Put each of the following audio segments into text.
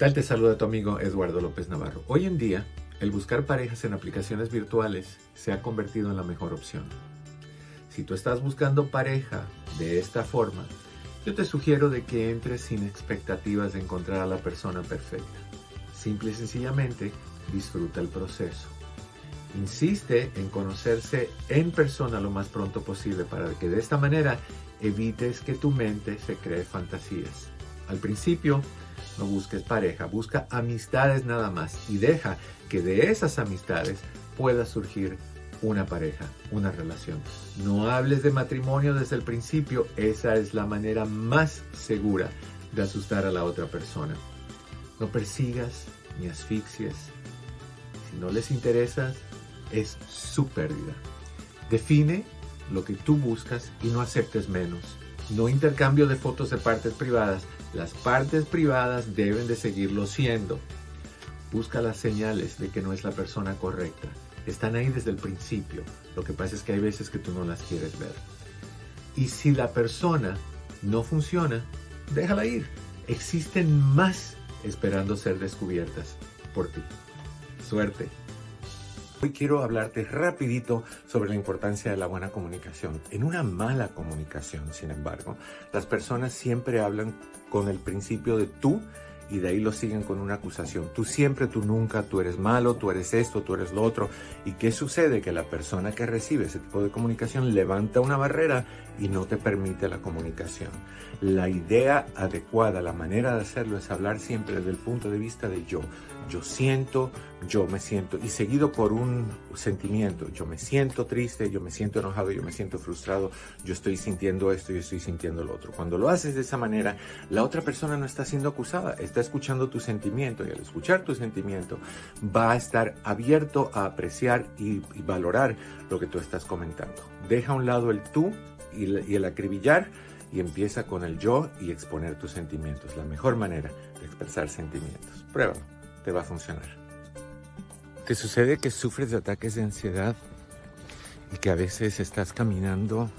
¿Qué tal te saluda tu amigo Eduardo López Navarro? Hoy en día, el buscar parejas en aplicaciones virtuales se ha convertido en la mejor opción. Si tú estás buscando pareja de esta forma, yo te sugiero de que entres sin expectativas de encontrar a la persona perfecta. Simple y sencillamente, disfruta el proceso. Insiste en conocerse en persona lo más pronto posible para que de esta manera evites que tu mente se cree fantasías. Al principio, no busques pareja, busca amistades nada más y deja que de esas amistades pueda surgir una pareja, una relación. No hables de matrimonio desde el principio, esa es la manera más segura de asustar a la otra persona. No persigas ni asfixies. Si no les interesas, es su pérdida. Define lo que tú buscas y no aceptes menos. No intercambio de fotos de partes privadas. Las partes privadas deben de seguirlo siendo. Busca las señales de que no es la persona correcta. Están ahí desde el principio. Lo que pasa es que hay veces que tú no las quieres ver. Y si la persona no funciona, déjala ir. Existen más esperando ser descubiertas por ti. Suerte. Hoy quiero hablarte rapidito sobre la importancia de la buena comunicación. En una mala comunicación, sin embargo, las personas siempre hablan con el principio de tú y de ahí lo siguen con una acusación. Tú siempre, tú nunca, tú eres malo, tú eres esto, tú eres lo otro. ¿Y qué sucede? Que la persona que recibe ese tipo de comunicación levanta una barrera y no te permite la comunicación. La idea adecuada, la manera de hacerlo es hablar siempre desde el punto de vista de yo. Yo siento, yo me siento, y seguido por un sentimiento. Yo me siento triste, yo me siento enojado, yo me siento frustrado, yo estoy sintiendo esto, yo estoy sintiendo lo otro. Cuando lo haces de esa manera, la otra persona no está siendo acusada, está escuchando tu sentimiento y al escuchar tu sentimiento va a estar abierto a apreciar y, y valorar lo que tú estás comentando. Deja a un lado el tú y, y el acribillar y empieza con el yo y exponer tus sentimientos. La mejor manera de expresar sentimientos. Pruébalo, te va a funcionar. ¿Te sucede que sufres de ataques de ansiedad y que a veces estás caminando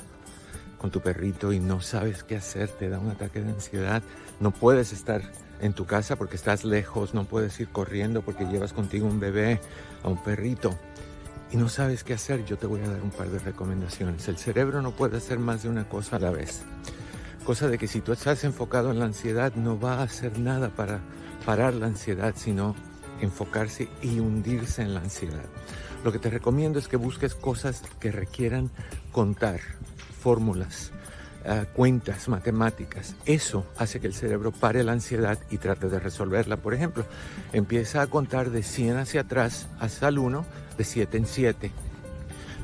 con tu perrito y no sabes qué hacer? Te da un ataque de ansiedad. No puedes estar en tu casa porque estás lejos, no puedes ir corriendo porque llevas contigo un bebé, a un perrito y no sabes qué hacer, yo te voy a dar un par de recomendaciones. El cerebro no puede hacer más de una cosa a la vez. Cosa de que si tú estás enfocado en la ansiedad, no va a hacer nada para parar la ansiedad, sino enfocarse y hundirse en la ansiedad. Lo que te recomiendo es que busques cosas que requieran contar, fórmulas, cuentas, matemáticas. Eso hace que el cerebro pare la ansiedad y trate de resolverla. Por ejemplo, empieza a contar de 100 hacia atrás hasta el 1, de 7 en 7.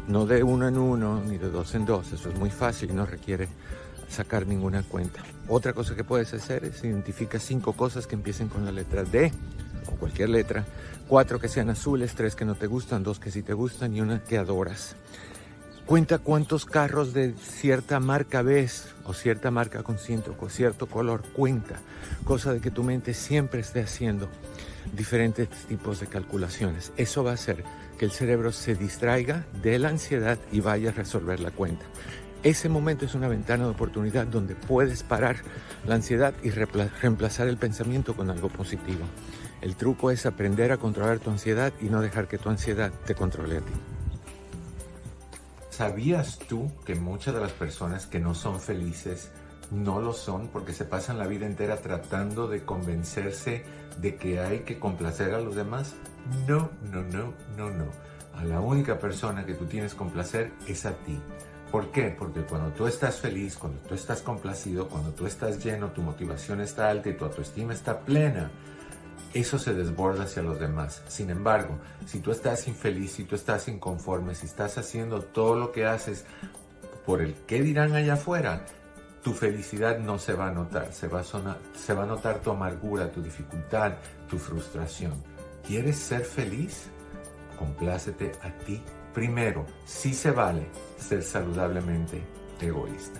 No de 1 en 1 ni de 2 en 2. Eso es muy fácil y no requiere sacar ninguna cuenta. Otra cosa que puedes hacer es identificar cinco cosas que empiecen con la letra D o cualquier letra, cuatro que sean azules, tres que no te gustan, dos que sí te gustan y una que adoras. Cuenta cuántos carros de cierta marca ves o cierta marca con cierto color. Cuenta, cosa de que tu mente siempre esté haciendo diferentes tipos de calculaciones. Eso va a hacer que el cerebro se distraiga de la ansiedad y vaya a resolver la cuenta. Ese momento es una ventana de oportunidad donde puedes parar la ansiedad y reemplazar el pensamiento con algo positivo. El truco es aprender a controlar tu ansiedad y no dejar que tu ansiedad te controle a ti. ¿Sabías tú que muchas de las personas que no son felices no lo son porque se pasan la vida entera tratando de convencerse de que hay que complacer a los demás? No, no, no, no, no. A la única persona que tú tienes que complacer es a ti. ¿Por qué? Porque cuando tú estás feliz, cuando tú estás complacido, cuando tú estás lleno, tu motivación está alta y tu autoestima está plena, eso se desborda hacia los demás. Sin embargo, si tú estás infeliz, si tú estás inconforme, si estás haciendo todo lo que haces por el qué dirán allá afuera, tu felicidad no se va a notar, se va a, se va a notar tu amargura, tu dificultad, tu frustración. ¿Quieres ser feliz? Complácete a ti primero. Sí se vale ser saludablemente egoísta.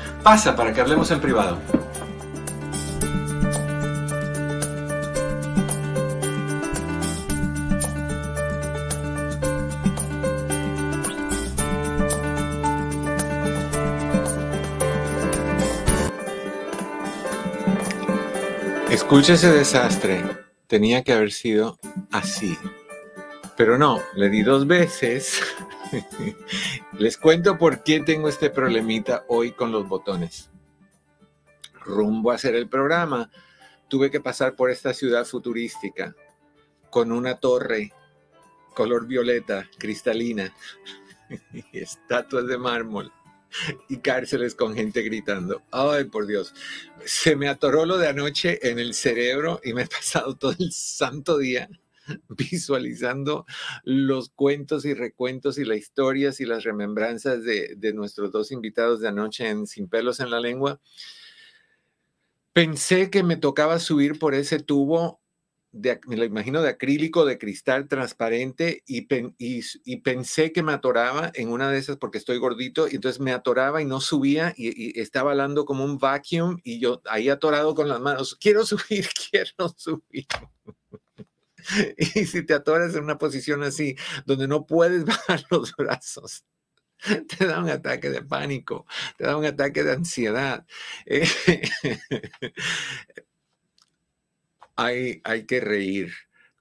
Pasa para que hablemos en privado. Escucha ese desastre. Tenía que haber sido así. Pero no, le di dos veces Les cuento por qué tengo este problemita hoy con los botones. Rumbo a hacer el programa, tuve que pasar por esta ciudad futurística con una torre color violeta, cristalina, y estatuas de mármol y cárceles con gente gritando. Ay, por Dios. Se me atoró lo de anoche en el cerebro y me he pasado todo el santo día visualizando los cuentos y recuentos y las historias y las remembranzas de, nuestros dos invitados de anoche en Sin pelos en la lengua, pensé que me tocaba subir por ese tubo, de, me lo imagino de acrílico, de cristal transparente, y, pensé que me atoraba en una de esas porque estoy gordito, y entonces me atoraba y no subía, y, y estaba hablando como un vacuum, y yo ahí atorado con las manos, quiero subir, quiero subir. Y si te atoras en una posición así, donde no puedes bajar los brazos, te da un ataque de pánico, te da un ataque de ansiedad. hay, hay que reír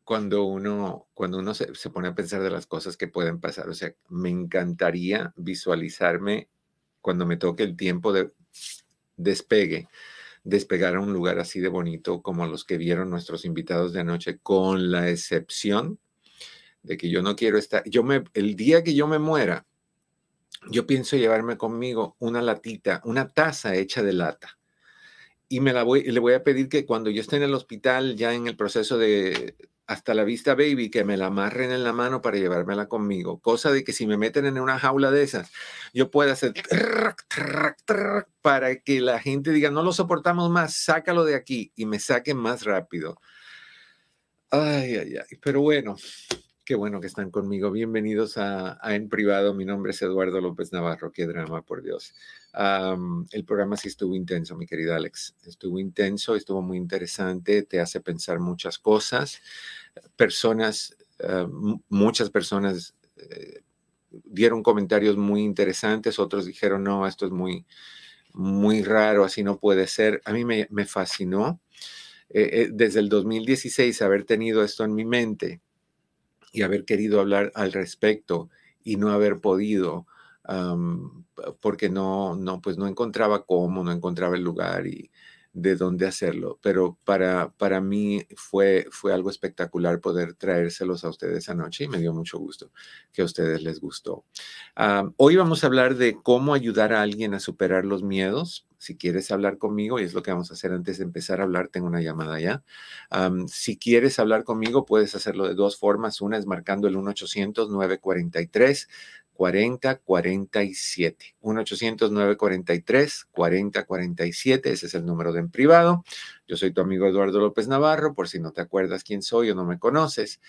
cuando uno, cuando uno se, se, pone a pensar de las cosas que pueden pasar. O sea, me encantaría visualizarme cuando me toque el tiempo de despegue despegar a un lugar así de bonito como los que vieron nuestros invitados de anoche, con la excepción de que yo no quiero estar, yo me, el día que yo me muera, yo pienso llevarme conmigo una latita, una taza hecha de lata. Y me la voy, le voy a pedir que cuando yo esté en el hospital, ya en el proceso de hasta la vista baby, que me la amarren en la mano para llevármela conmigo. Cosa de que si me meten en una jaula de esas, yo pueda hacer para que la gente diga, no lo soportamos más, sácalo de aquí y me saquen más rápido. Ay, ay, ay. Pero bueno, qué bueno que están conmigo. Bienvenidos a, En Privado. Mi nombre es Eduardo López Navarro. Qué drama, por Dios. el programa sí estuvo intenso, mi querida Alex. Estuvo intenso, estuvo muy interesante, te hace pensar muchas cosas personas, eh, muchas personas eh, dieron comentarios muy interesantes, otros dijeron, no, esto es muy, muy raro, así no puede ser. A mí me, fascinó eh, desde el 2016 haber tenido esto en mi mente y haber querido hablar al respecto y no haber podido porque no, no, pues no encontraba cómo, no encontraba el lugar y, de dónde hacerlo, pero para, para mí fue, fue algo espectacular poder traérselos a ustedes anoche y me dio mucho gusto que a ustedes les gustó. hoy vamos a hablar de cómo ayudar a alguien a superar los miedos. Si quieres hablar conmigo, y es lo que vamos a hacer antes de empezar a hablar, tengo una llamada ya. si quieres hablar conmigo, puedes hacerlo de dos formas. Una es marcando el 1-800-943. 4047. 1-800-943-4047. Ese es el número de en privado. Yo soy tu amigo Eduardo López Navarro, por si no te acuerdas quién soy o no me conoces.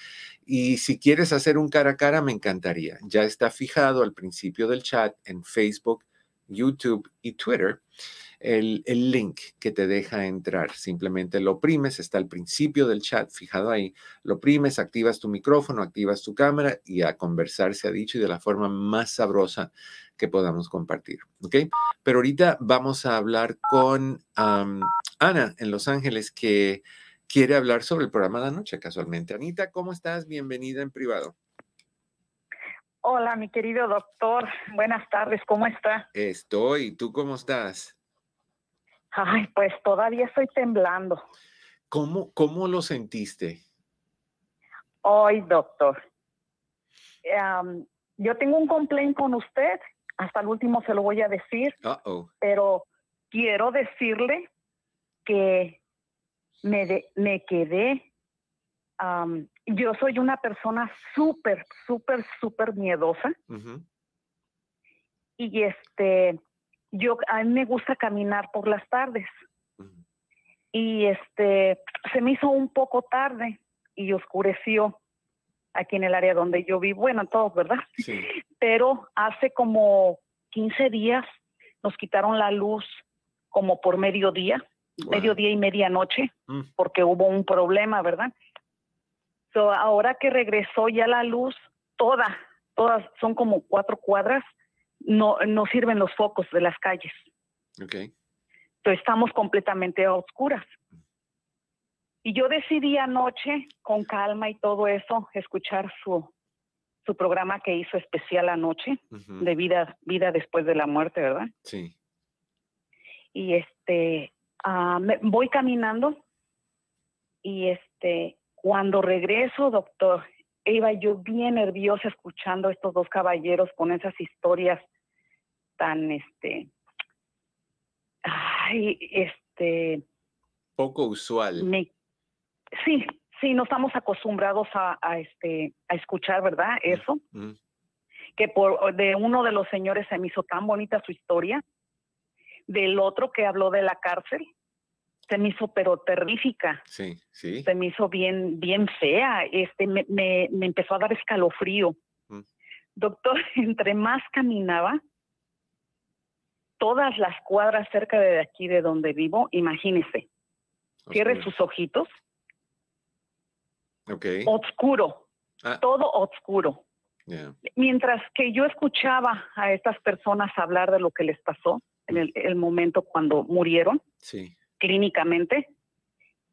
Y si quieres hacer un cara a cara, me encantaría. Ya está fijado al principio del chat en Facebook, YouTube y Twitter el, link que te deja entrar. Simplemente lo oprimes, está al principio del chat fijado ahí. Lo oprimes, activas tu micrófono, activas tu cámara y a conversar se ha dicho y de la forma más sabrosa que podamos compartir. ¿Ok? Pero ahorita vamos a hablar con Ana en Los Ángeles que quiere hablar sobre el programa de la noche casualmente. Anita, ¿cómo estás? Bienvenida en privado. Hola, mi querido doctor. Buenas tardes, ¿cómo está? Estoy. ¿Tú cómo estás? Ay, pues todavía estoy temblando. ¿Cómo, cómo lo sentiste? Hoy, doctor. yo tengo un complaint con usted, hasta el último se lo voy a decir, pero quiero decirle que me, me quedé. Yo soy una persona súper, súper, súper miedosa. Y este, yo, a mí me gusta caminar por las tardes. Y este, se me hizo un poco tarde y oscureció aquí en el área donde yo vivo, bueno, todos, ¿verdad? Sí. Pero hace como 15 días nos quitaron la luz como por mediodía, mediodía y medianoche, mm. porque hubo un problema, ¿verdad? So, ahora que regresó ya la luz, toda, todas, son como cuatro cuadras, no, no sirven los focos de las calles. Okay. Entonces estamos completamente a oscuras. Y yo decidí anoche, con calma y todo eso, escuchar su, su programa que hizo especial anoche, de vida, vida después de la muerte, ¿verdad? Sí. Y este, me, voy caminando y este, cuando regreso, doctor, iba yo bien nerviosa escuchando a estos dos caballeros con esas historias tan, este, ay, este... Poco usual. sí, sí, no estamos acostumbrados a, este, a escuchar, ¿verdad? Mm, Eso. Mm. Que por, de uno de los señores se me hizo tan bonita su historia. Del otro que habló de la cárcel, se me hizo pero terrífica. Sí, sí. Se me hizo bien, bien fea. Este, me, me, empezó a dar escalofrío. Mm. Doctor, entre más caminaba, todas las cuadras cerca de aquí de donde vivo, imagínese. Cierre sus ojitos. Okay. Oscuro. Ah. Todo oscuro. Mientras que yo escuchaba a estas personas hablar de lo que les pasó en el, el momento cuando murieron, sí clínicamente.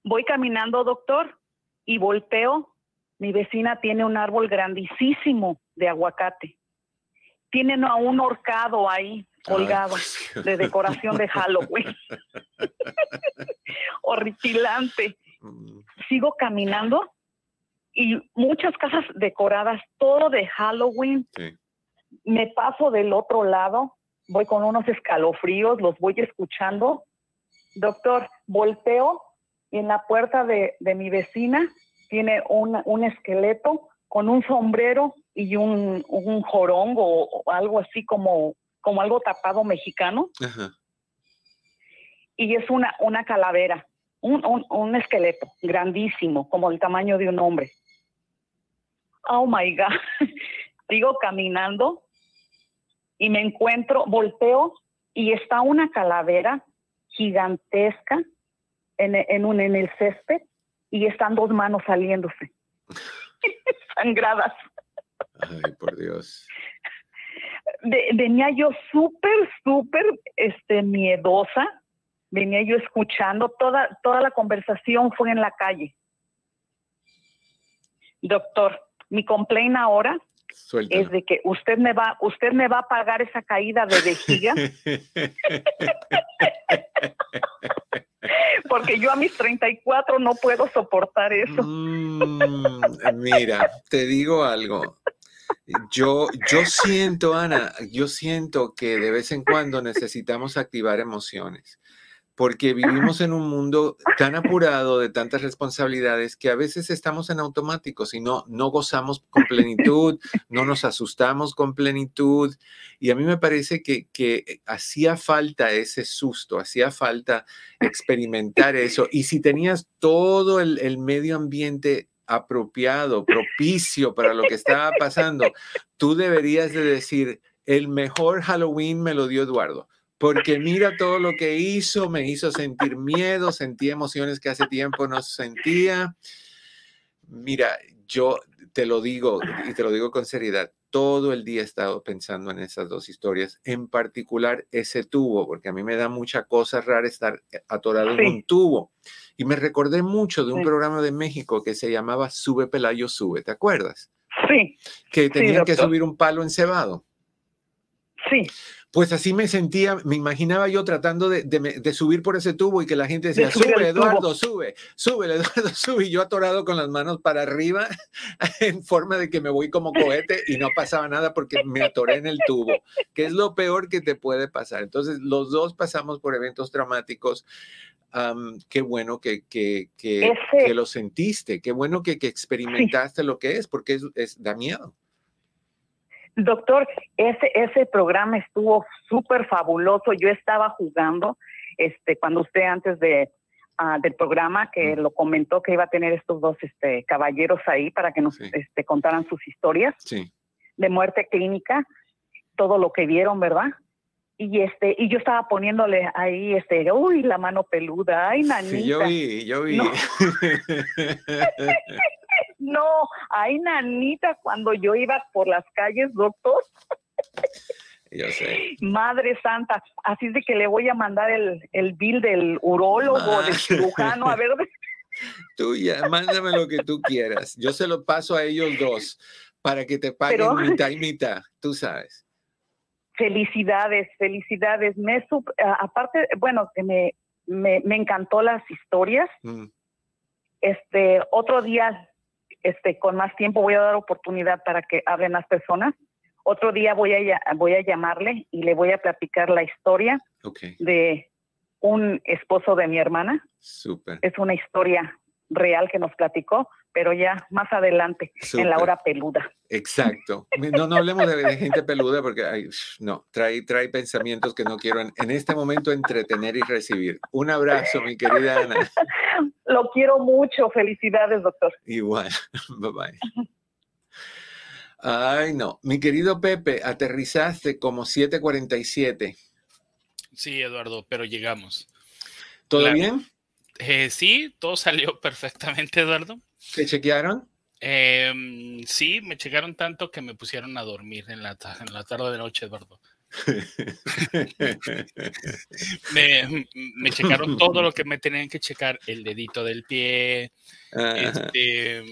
Voy caminando, doctor, y volteo. Mi vecina tiene un árbol grandísimo de aguacate. Tienen a un horcado ahí colgado de decoración de Halloween. Horripilante. Mm. Sigo caminando y muchas casas decoradas, todo de Halloween. Me paso del otro lado, voy con unos escalofríos, los voy escuchando doctor, volteo y en la puerta de, mi vecina tiene un, esqueleto con un sombrero y un, un jorongo o algo así como, como algo tapado mexicano. Y es una, una calavera, un, un, esqueleto grandísimo, como el tamaño de un hombre. Oh my God. Sigo caminando y me encuentro, volteo y está una calavera gigantesca en, en, un, en el césped y están dos manos saliéndose, sangradas. Ay, por Dios. venía yo súper, súper este, miedosa, venía yo escuchando, toda, toda la conversación fue en la calle. Doctor, mi complaint ahora es de que usted me va, usted me va a pagar esa caída de vejiga. Porque yo a mis 34 no puedo soportar eso. Mm, mira, te digo algo. Yo, yo siento, Ana, yo siento que de vez en cuando necesitamos activar emociones porque vivimos en un mundo tan apurado de tantas responsabilidades que a veces estamos en automáticos y no, no gozamos con plenitud, no nos asustamos con plenitud. Y a mí me parece que, que hacía falta ese susto, hacía falta experimentar eso. Y si tenías todo el, el medio ambiente apropiado, propicio para lo que estaba pasando, tú deberías de decir, el mejor Halloween me lo dio Eduardo porque mira todo lo que hizo, me hizo sentir miedo, sentí emociones que hace tiempo no sentía. Mira, yo te lo digo y te lo digo con seriedad, todo el día he estado pensando en esas dos historias, en particular ese tubo, porque a mí me da mucha cosa rara estar atorado en un tubo. Y me recordé mucho de un programa de México que se llamaba Sube Pelayo Sube, ¿te acuerdas? Sí. Que tenían que subir un palo encebado. Sí. Pues así me sentía, me imaginaba yo tratando de, subir por ese tubo y que la gente decía, sube Eduardo, sube, sube Eduardo, sube, y yo atorado con las manos para arriba en forma de que me voy como cohete y no pasaba nada porque me atoré en el tubo, que es lo peor que te puede pasar. Entonces, los dos pasamos por eventos traumáticos. qué bueno que, que, que, lo sentiste, qué bueno que, experimentaste lo que es, porque es, es da miedo. Doctor, ese, ese programa estuvo súper fabuloso. Yo estaba jugando, este, cuando usted antes de, ah, del programa que lo comentó que iba a tener estos dos este, caballeros ahí para que nos este, contaran sus historias de muerte clínica, todo lo que vieron, ¿verdad? Y este, y yo estaba poniéndole ahí, este, uy, la mano peluda, ay, nanita. Sí, yo vi, yo vi. No, ay, nanita, cuando yo iba por las calles, doctor. Yo sé. Madre Santa, así es de que le voy a mandar el, el bill del urólogo, del cirujano, a ver. Tú ya, mándame lo que tú quieras. Yo se lo paso a ellos dos para que te paguen mitad y mitad, tú sabes. Felicidades, felicidades. Me aparte, bueno, que me, me, me, encantó las historias. Mm. Este, otro día este, con más tiempo voy a dar oportunidad para que hablen las personas. Otro día voy a, voy a llamarle y le voy a platicar la historia de un esposo de mi hermana. Es una historia real que nos platicó pero ya más adelante, en la hora peluda. Exacto. No, no hablemos de, gente peluda porque no, trae, trae pensamientos que no quiero en, en, este momento entretener y recibir. Un abrazo, mi querida Ana. Lo quiero mucho. Felicidades, doctor. Igual. Bye bye. Ay, no. Mi querido Pepe, aterrizaste como 7:47. Sí, Eduardo, pero llegamos. ¿Todo bien? Eh, sí, todo salió perfectamente, Eduardo. ¿Te chequearon? Em, sí, me checaron tanto que me pusieron a dormir en la, en la tarde de noche, Eduardo. me, me, checaron todo lo que me tenían que checar, el dedito del pie. Este,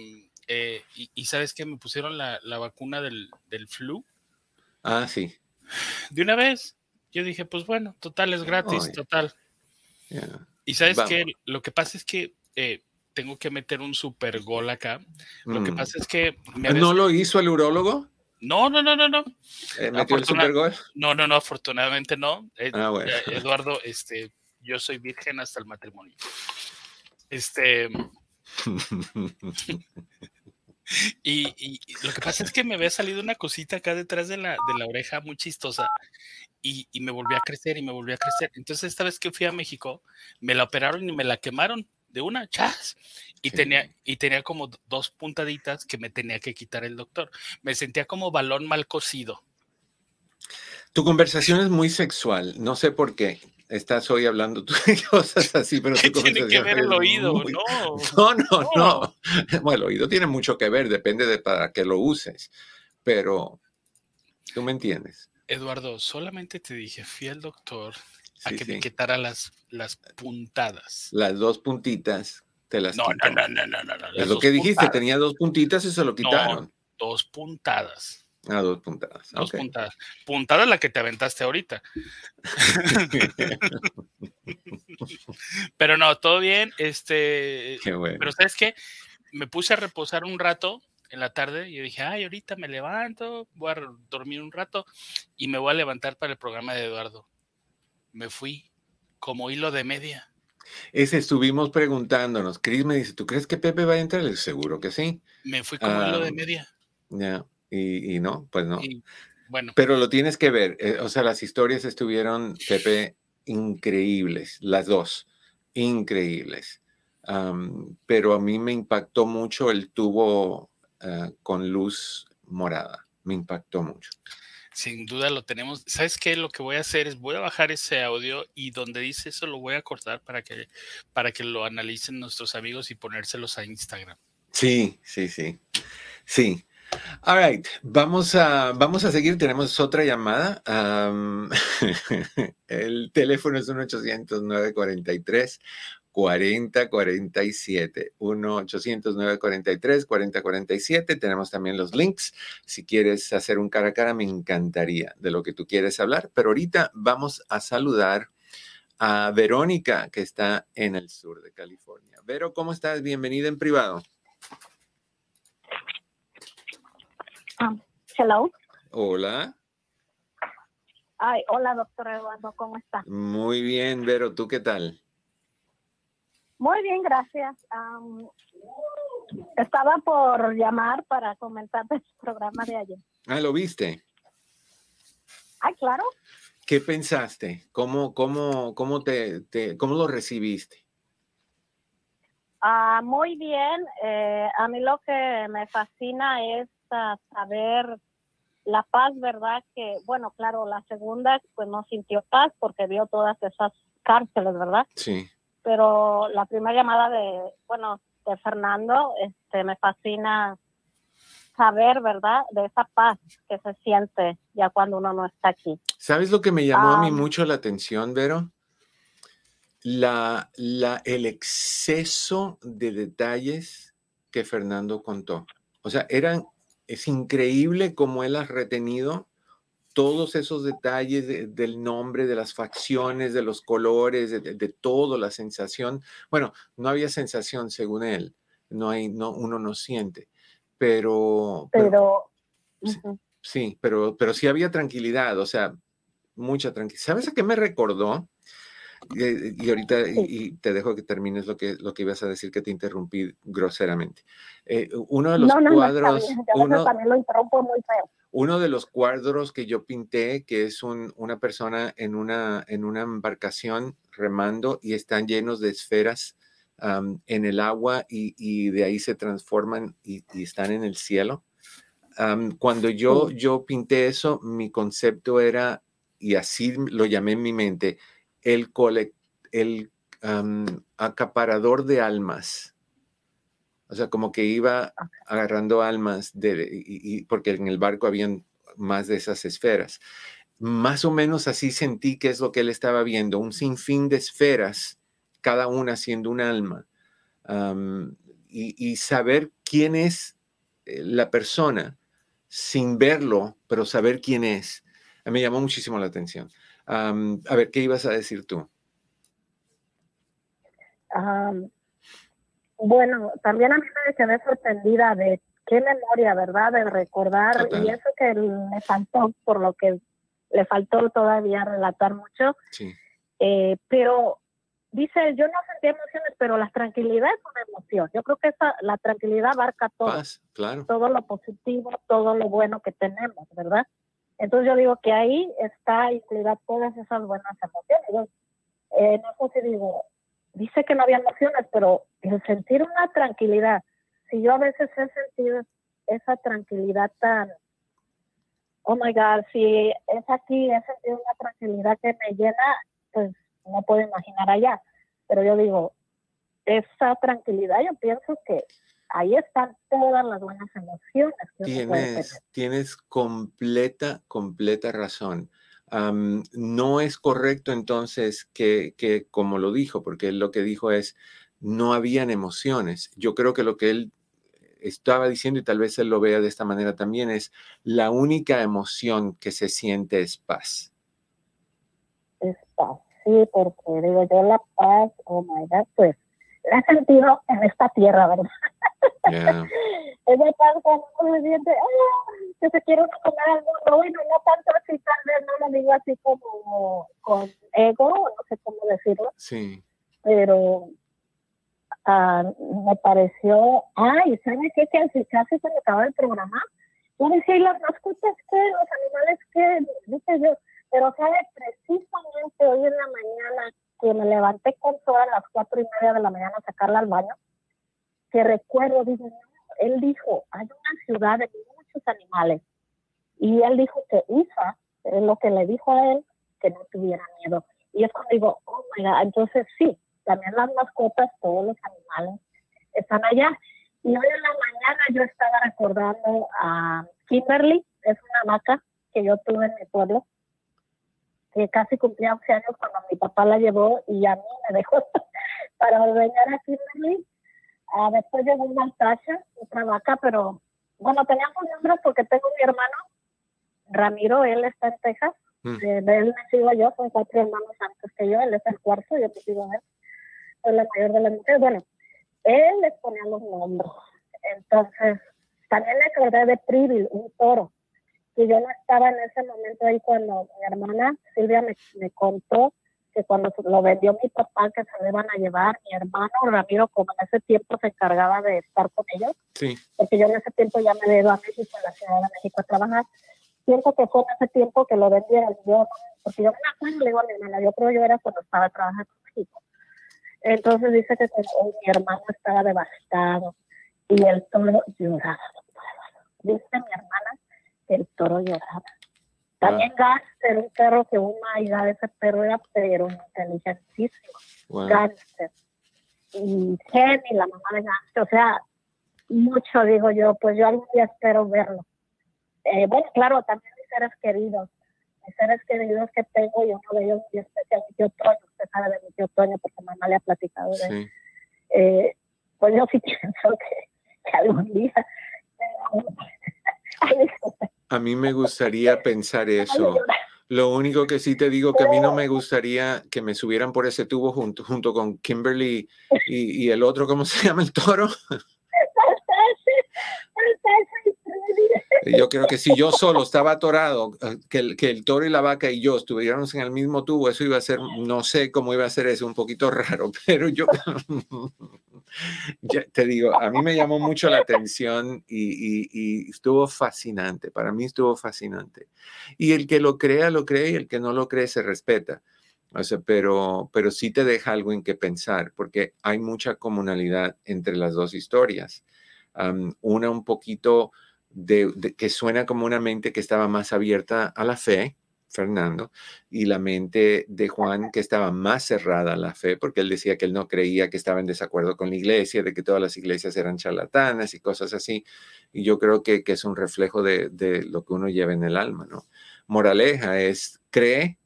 eh, y, sabes que me pusieron la, la vacuna del, del, flu. Ah, sí. De una vez. Yo dije, pues bueno, total, es gratis, total. Y sabes que lo que pasa es que eh, tengo que meter un super gol acá. Lo que mm. pasa es que... ¿No lo hizo el urólogo? No, no, no, no, no. Eh, ¿Metió el super gol? No, no, no, afortunadamente no. Eh, ah, bueno. Eduardo, este, yo soy virgen hasta el matrimonio. Este... y, lo que pasa es que me había salido una cosita acá detrás de la, de la oreja muy chistosa y, y, me volvió a crecer y me volvió a crecer. Entonces esta vez que fui a México, me la operaron y me la quemaron de una, chas. Y, tenía, y tenía como dos puntaditas que me tenía que quitar el doctor. Me sentía como balón mal cocido. Tu conversación es muy sexual, no sé por qué. Estás hoy hablando tú de cosas así, pero tiene que ver el oído? No. no, no, no. Bueno, el oído tiene mucho que ver, depende de para qué lo uses, pero tú me entiendes. Eduardo, solamente te dije, fui al doctor a que me quitara las, las puntadas. Las dos puntitas te las no, no, no, no, no, no, Es lo que dijiste, tenía dos puntitas y se lo quitaron. dos puntadas. Ah, dos puntadas. Dos puntadas. Puntada la que te aventaste ahorita. pero no, todo bien. Este. Qué bueno. Pero ¿sabes qué? Me puse a reposar un rato en la tarde y yo dije, ay, ahorita me levanto, voy a dormir un rato y me voy a levantar para el programa de Eduardo me fui como hilo de media. Ese estuvimos preguntándonos. Chris me dice, ¿tú crees que Pepe va a entrar? seguro que sí. Me fui como hilo de media. Ya, y, no, pues no. bueno. Pero lo tienes que ver. Eh, o sea, las historias estuvieron, Pepe, increíbles, las dos, increíbles. pero a mí me impactó mucho el tubo ah, con luz morada. Me impactó mucho. Sin duda lo tenemos. ¿Sabes qué? Lo que voy a hacer es voy a bajar ese audio y donde dice eso lo voy a cortar para que, para que lo analicen nuestros amigos y ponérselos a Instagram. Sí, sí, sí. Sí. All right, vamos a, vamos a seguir. Tenemos otra llamada. el teléfono es 1 800 943 4047. 1-800-943-4047. Tenemos también los links. Si quieres hacer un cara a cara, me encantaría de lo que tú quieres hablar. Pero ahorita vamos a saludar a Verónica, que está en el sur de California. Vero, ¿cómo estás? Bienvenida en privado. Um, hello. Hola. Ay, hola, doctor Eduardo, ¿cómo está? Muy bien, Vero, ¿tú qué tal? Muy bien, gracias. estaba por llamar para comentarte el programa de ayer. Ah, ¿lo viste? Ay, claro. ¿Qué pensaste? ¿Cómo, cómo, cómo, te, cómo lo recibiste? Ah, muy bien. Eh, a mí lo que me fascina es ah, saber la paz, ¿verdad? Que, bueno, claro, la segunda pues no sintió paz porque vio todas esas cárceles, ¿verdad? Sí. Pero la primera llamada de, bueno, de Fernando, este, me fascina saber, ¿verdad? De esa paz que se siente ya cuando uno no está aquí. ¿Sabes lo que me llamó a mí mucho la atención, Vero? La, la, el exceso de detalles que Fernando contó. O sea, eran es increíble cómo él ha retenido todos esos detalles del nombre, de las facciones, de los colores, de, todo, la sensación. Bueno, no había sensación según él, no hay, no, uno no siente, pero... Pero... sí, pero, pero sí había tranquilidad, o sea, mucha tranquilidad. ¿Sabes a qué me recordó? Y, ahorita y, te dejo que termines lo que, lo que ibas a decir, que te interrumpí groseramente. Eh, uno de los cuadros... uno, también lo interrumpo muy feo. Uno de los cuadros que yo pinté, que es un, una persona en una, en una embarcación remando y están llenos de esferas en el agua y, y, de ahí se transforman y, y están en el cielo. cuando yo, yo pinté eso, mi concepto era, y así lo llamé en mi mente, el, el acaparador de almas. O sea, como que iba agarrando almas, de, y, porque en el barco habían más de esas esferas. Más o menos así sentí que es lo que él estaba viendo, un sinfín de esferas, cada una siendo un alma. y, y, saber quién es eh, la persona sin verlo, pero saber quién es, me llamó muchísimo la atención a ver, ¿qué ibas a decir tú? bueno, también a mí me quedé sorprendida de qué memoria, ¿verdad? De recordar y eso que le faltó, por lo que le faltó todavía relatar mucho. Sí. Eh, pero dice, yo no sentí emociones, pero la tranquilidad es una emoción. Yo creo que esa, la tranquilidad abarca todo. claro. Todo lo positivo, todo lo bueno que tenemos, ¿verdad? Entonces yo digo que ahí está incluida todas esas buenas emociones. Eh, no sé si digo, dice que no había emociones, pero el sentir una tranquilidad, si yo a veces he sentido esa tranquilidad tan, oh my God, si es aquí, he sentido una tranquilidad que me llena, pues no puedo imaginar allá. Pero yo digo, esa tranquilidad yo pienso que ahí están todas las buenas emociones. tienes, tienes completa, completa razón. no es correcto entonces que, que, como lo dijo, porque él lo que dijo es, no habían emociones. Yo creo que lo que él estaba diciendo, y tal vez él lo vea de esta manera también, es la única emoción que se siente es paz. Es paz, sí, porque digo yo la paz, oh my God, pues la he sentido en esta tierra, ¿verdad? es de cuando uno se siente que se quiere comer al mundo. Bueno, no tanto así, tal vez no lo digo así como con ego, no sé cómo decirlo. Sí. Pero ah, me pareció, ay, ¿sabe qué? Que casi se me acaba el programa. Yo decía, ¿y las mascotas qué? ¿Los animales qué? Yo, pero sabe, precisamente hoy en la mañana que me levanté con todas las cuatro y media de la mañana a sacarla al baño, que recuerdo, digo, él dijo, hay una ciudad de muchos animales. Y él dijo que Isa, es lo que le dijo a él, que no tuviera miedo. Y es cuando digo, oh my God, entonces sí, también las mascotas, todos los animales están allá. Y hoy en la mañana yo estaba recordando a Kimberly, es una vaca que yo tuve en mi pueblo, que casi cumplía 11 años cuando mi papá la llevó y a mí me dejó para ordeñar a Kimberly. Ah, después llegó Natasha, otra vaca, pero bueno, teníamos nombres porque tengo mi hermano, Ramiro, él está en Texas. Mm. Eh, de él me sigo yo, son cuatro hermanos antes que yo, él es el cuarto, yo te sigo a él. Soy la mayor de las mujeres. Bueno, él les ponía los nombres. Entonces, también me acordé de Privil, un toro. Y yo no estaba en ese momento ahí cuando mi hermana Silvia me, me contó que cuando lo vendió mi papá, que se lo iban a llevar, mi hermano Ramiro, como en ese tiempo se encargaba de estar con ellos, Sí. porque yo en ese tiempo ya me ido a México, a la Ciudad de México a trabajar. Siento que fue en ese tiempo que lo vendieron. Yo, porque yo me acuerdo, le digo a mi hermana, yo creo yo era cuando estaba trabajando en México. Entonces dice que mi hermano estaba devastado y el toro lloraba. Dice mi hermana que el toro lloraba. También Gánster, un perro que, my God, ese perro era pero inteligentísimo. Wow. Gánster. Y Jenny, la mamá de Gánster, o sea, mucho digo yo, pues yo algún día espero verlo. Eh, bueno, claro, también mis seres queridos, mis seres queridos que tengo y uno de ellos muy especial, mi tío Toño, usted sabe de mi tío Toño porque mamá le ha platicado de él. Sí. Eh, pues yo sí pienso que, que algún día... A mí me gustaría pensar eso. Lo único que sí te digo que a mí no me gustaría que me subieran por ese tubo junto, junto con Kimberly y, y el otro, ¿cómo se llama el toro? Yo creo que si yo solo estaba atorado, eh, que el, que el toro y la vaca y yo estuviéramos en el mismo tubo, eso iba a ser, no sé cómo iba a ser eso, un poquito raro, pero yo, te digo, a mí me llamó mucho la atención y, estuvo fascinante, para mí estuvo fascinante. Y el que lo crea, lo cree, y el que no lo cree, se respeta. O sea, pero, pero sí te deja algo en que pensar, porque hay mucha comunalidad entre las dos historias. Una un poquito de- que suena como una mente que estaba más abierta a la fe, Fernando, y la mente de Juan que estaba más cerrada a la fe, porque él decía que él no creía que estaba en desacuerdo con la iglesia, de que todas las iglesias eran charlatanas y cosas así. Y yo creo que, que es un reflejo de, de lo que uno lleva en el alma, ¿no? Moraleja es, cree,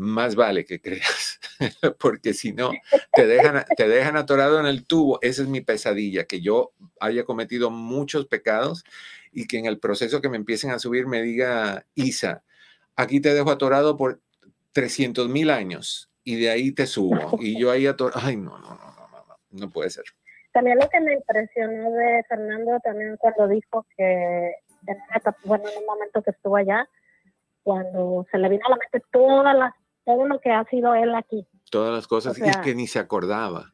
más vale que creas, porque si no, te dejan, te dejan atorado en el tubo. Esa es mi pesadilla, que yo haya cometido muchos pecados y que en el proceso que me empiecen a subir me diga, Isa, aquí te dejo atorado por 300 mil años y de ahí te subo. Y yo ahí atorado, ay, no, no, no, no, no, no, no puede ser. También lo que me impresionó de Fernando también cuando dijo que, bueno, en un momento que estuvo allá, cuando se le vino a la mente todas las, todo lo que ha sido él aquí. Todas las cosas O sea- y que ni se acordaba.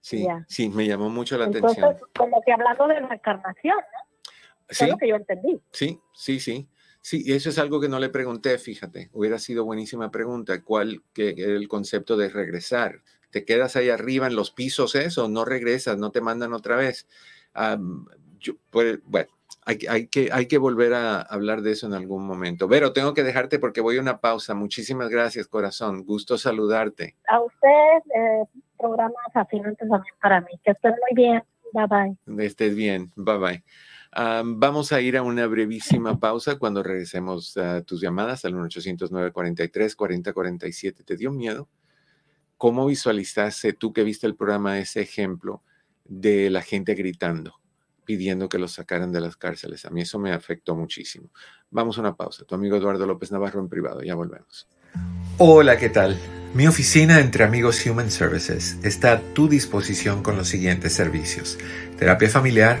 Sí, Ya. sí, me llamó mucho la Entonces, atención. como que hablando de reencarnación, ¿no? Sí, Es lo que yo entendí. Sí, sí, sí. Sí, y eso es algo que no le pregunté, fíjate. Hubiera sido buenísima pregunta. ¿Cuál que era el concepto de regresar? ¿Te quedas ahí arriba en los pisos eso? ¿No regresas? ¿No te mandan otra vez? Am, yo, pues, bueno, hay, que- hay, que, hay que volver a hablar de eso en algún momento. Pero tengo que dejarte porque voy a una pausa. Muchísimas gracias, corazón. Gusto saludarte. A usted, eh, programas fascinantes también para mí. Que estén muy bien. Bye bye. Estés bien. Bye bye. Am, vamos a ir a una brevísima pausa cuando regresemos a tus llamadas al 1-800-943-4047. ¿Te dio miedo? ¿Cómo visualizaste tú que viste el programa ese ejemplo de la gente gritando, pidiendo que los sacaran de las cárceles? A mí eso me afectó muchísimo. Vamos a una pausa. Tu amigo Eduardo López Navarro en privado. Ya volvemos. Hola, ¿qué tal? Mi oficina entre amigos Human Services está a tu disposición con los siguientes servicios. Terapia familiar,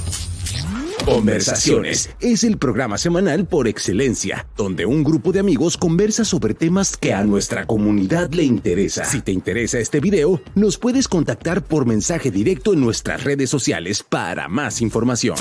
Conversaciones es el programa semanal por excelencia, donde un grupo de amigos conversa sobre temas que a nuestra comunidad le interesa. Si te interesa este video, nos puedes contactar por mensaje directo en nuestras redes sociales para más información.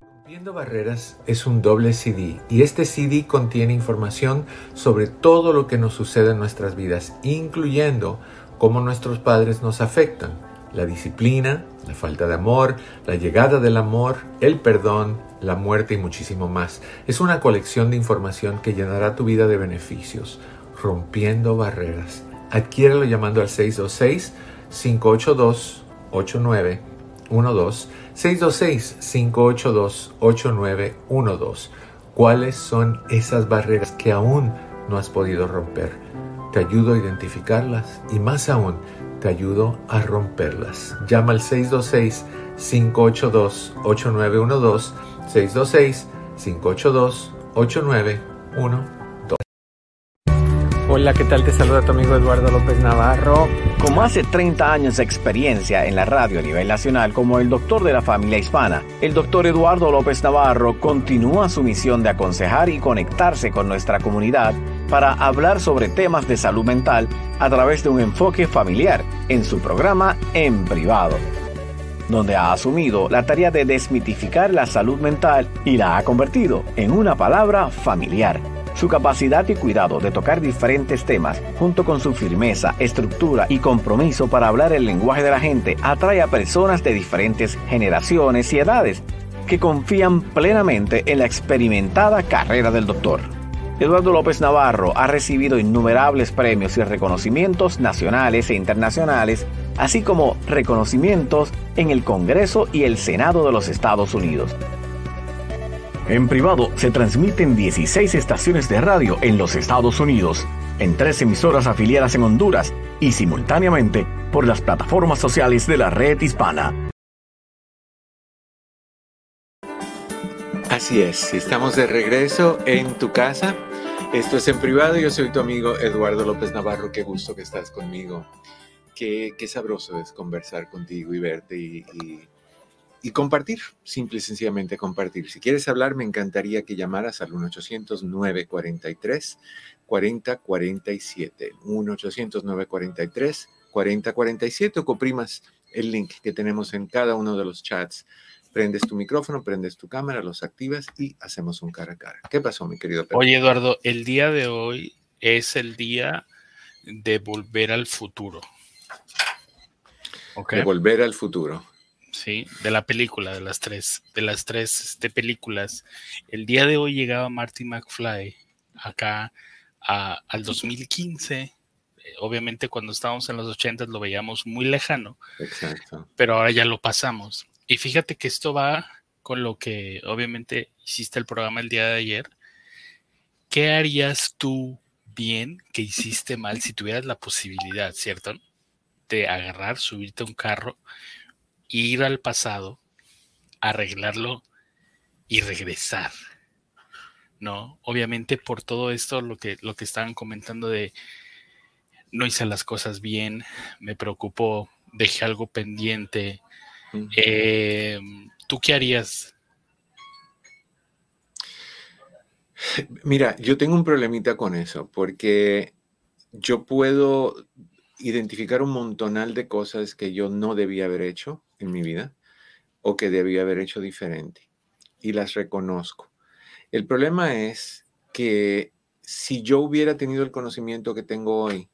Rompiendo Barreras es un doble CD y este CD contiene información sobre todo lo que nos sucede en nuestras vidas, incluyendo cómo nuestros padres nos afectan, la disciplina, la falta de amor, la llegada del amor, el perdón, la muerte y muchísimo más. Es una colección de información que llenará tu vida de beneficios, rompiendo barreras. Adquiérelo llamando al 626-582-8912, 626-582-8912. ¿Cuáles son esas barreras que aún no has podido romper? Te ayudo a identificarlas y más aún, te ayudo a romperlas. Llama al 626-582-8912, 626-582-8912. Hola, ¿qué tal? Te saluda tu amigo Eduardo López Navarro. Con más de 30 años de experiencia en la radio a nivel nacional como el doctor de la familia hispana, el doctor Eduardo López Navarro continúa su misión de aconsejar y conectarse con nuestra comunidad para hablar sobre temas de salud mental a través de un enfoque familiar en su programa En Privado, donde ha asumido la tarea de desmitificar la salud mental y la ha convertido en una palabra familiar. Su capacidad y cuidado de tocar diferentes temas, junto con su firmeza, estructura y compromiso para hablar el lenguaje de la gente, atrae a personas de diferentes generaciones y edades que confían plenamente en la experimentada carrera del doctor. Eduardo López Navarro ha recibido innumerables premios y reconocimientos nacionales e internacionales, así como reconocimientos en el Congreso y el Senado de los Estados Unidos. En privado se transmiten 16 estaciones de radio en los Estados Unidos, en tres emisoras afiliadas en Honduras y simultáneamente por las plataformas sociales de la red hispana. Así es, estamos de regreso en tu casa. Esto es en privado. Yo soy tu amigo Eduardo López Navarro. Qué gusto que estás conmigo. Qué, qué sabroso es conversar contigo y verte y, y, y, compartir. Simple y sencillamente compartir. Si quieres hablar, me encantaría que llamaras al 1-800-943-4047. 1-800-943-4047 o comprimas el link que tenemos en cada uno de los chats prendes tu micrófono, prendes tu cámara, los activas y hacemos un cara a cara. ¿Qué pasó, mi querido Pedro? Oye, Eduardo, el día de hoy es el día de volver al futuro. Okay. De volver al futuro. Sí, de la película, de las tres, de las tres este, películas. El día de hoy llegaba Marty McFly acá a, al 2015 obviamente cuando estábamos en los 80 lo veíamos muy lejano. Exacto. Pero ahora ya lo pasamos. Y fíjate que esto va con lo que obviamente hiciste el programa el día de ayer. ¿Qué harías tú bien que hiciste mal si tuvieras la posibilidad, ¿cierto? De agarrar, subirte a un carro, ir al pasado, arreglarlo y regresar. ¿No? Obviamente por todo esto, lo que, lo que estaban comentando de no hice las cosas bien, me preocupó, dejé algo pendiente, eh, ¿Tú qué harías? Mira, yo tengo un problemita con eso, porque yo puedo identificar un montonal de cosas que yo no debía haber hecho en mi vida o que debía haber hecho diferente y las reconozco. El problema es que si yo hubiera tenido el conocimiento que tengo hoy,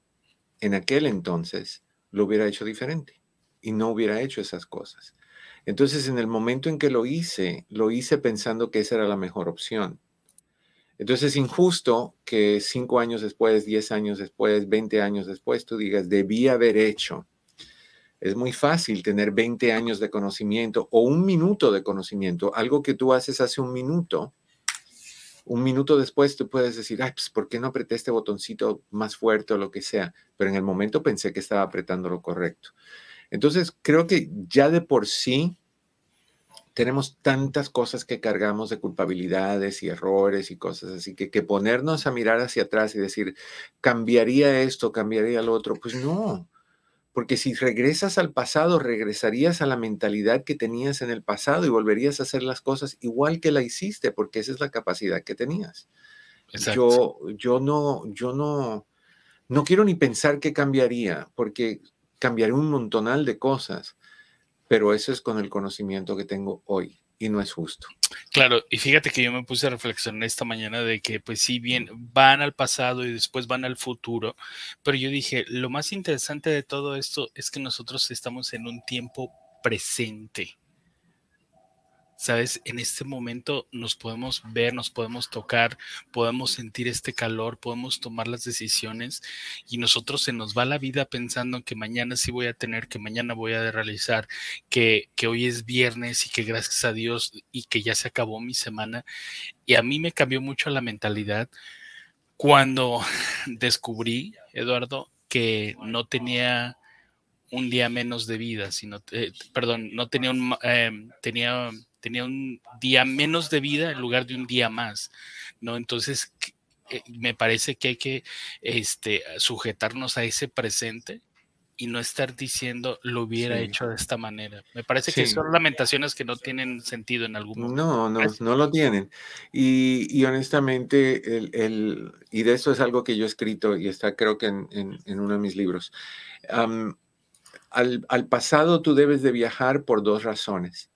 en aquel entonces lo hubiera hecho diferente y no hubiera hecho esas cosas. Entonces, en el momento en que lo hice, lo hice pensando que esa era la mejor opción. Entonces es injusto que cinco años después, diez años después, veinte años después, tú digas, debí haber hecho. Es muy fácil tener 20 años de conocimiento o un minuto de conocimiento, algo que tú haces hace un minuto, un minuto después tú puedes decir, ay, pues, ¿por qué no apreté este botoncito más fuerte o lo que sea? Pero en el momento pensé que estaba apretando lo correcto. Entonces, creo que ya de por sí tenemos tantas cosas que cargamos de culpabilidades y errores y cosas así que, que ponernos a mirar hacia atrás y decir, cambiaría esto, cambiaría lo otro, pues no, porque si regresas al pasado, regresarías a la mentalidad que tenías en el pasado y volverías a hacer las cosas igual que la hiciste, porque esa es la capacidad que tenías. Yo, yo no, yo no, no quiero ni pensar qué cambiaría, porque cambiaría un montonal de cosas, pero eso es con el conocimiento que tengo hoy y no es justo. Claro, y fíjate que yo me puse a reflexionar esta mañana de que pues sí bien van al pasado y después van al futuro, pero yo dije, lo más interesante de todo esto es que nosotros estamos en un tiempo presente sabes, en este momento nos podemos ver, nos podemos tocar, podemos sentir este calor, podemos tomar las decisiones y nosotros se nos va la vida pensando que mañana sí voy a tener, que mañana voy a realizar, que, que hoy es viernes y que gracias a Dios y que ya se acabó mi semana. Y a mí me cambió mucho la mentalidad cuando descubrí, Eduardo, que no tenía un día menos de vida, sino, eh, perdón, no tenía un, eh, tenía tenía un día menos de vida en lugar de un día más, ¿no? Entonces, eh, me parece que hay que este, sujetarnos a ese presente y no estar diciendo lo hubiera hecho de esta manera. Me parece que son lamentaciones que no tienen sentido en algún momento. No, no, no lo tienen. Y, honestamente, el, y de eso es algo que yo he escrito y está creo que en, uno de mis libros. al, al pasado tú debes de viajar por dos razones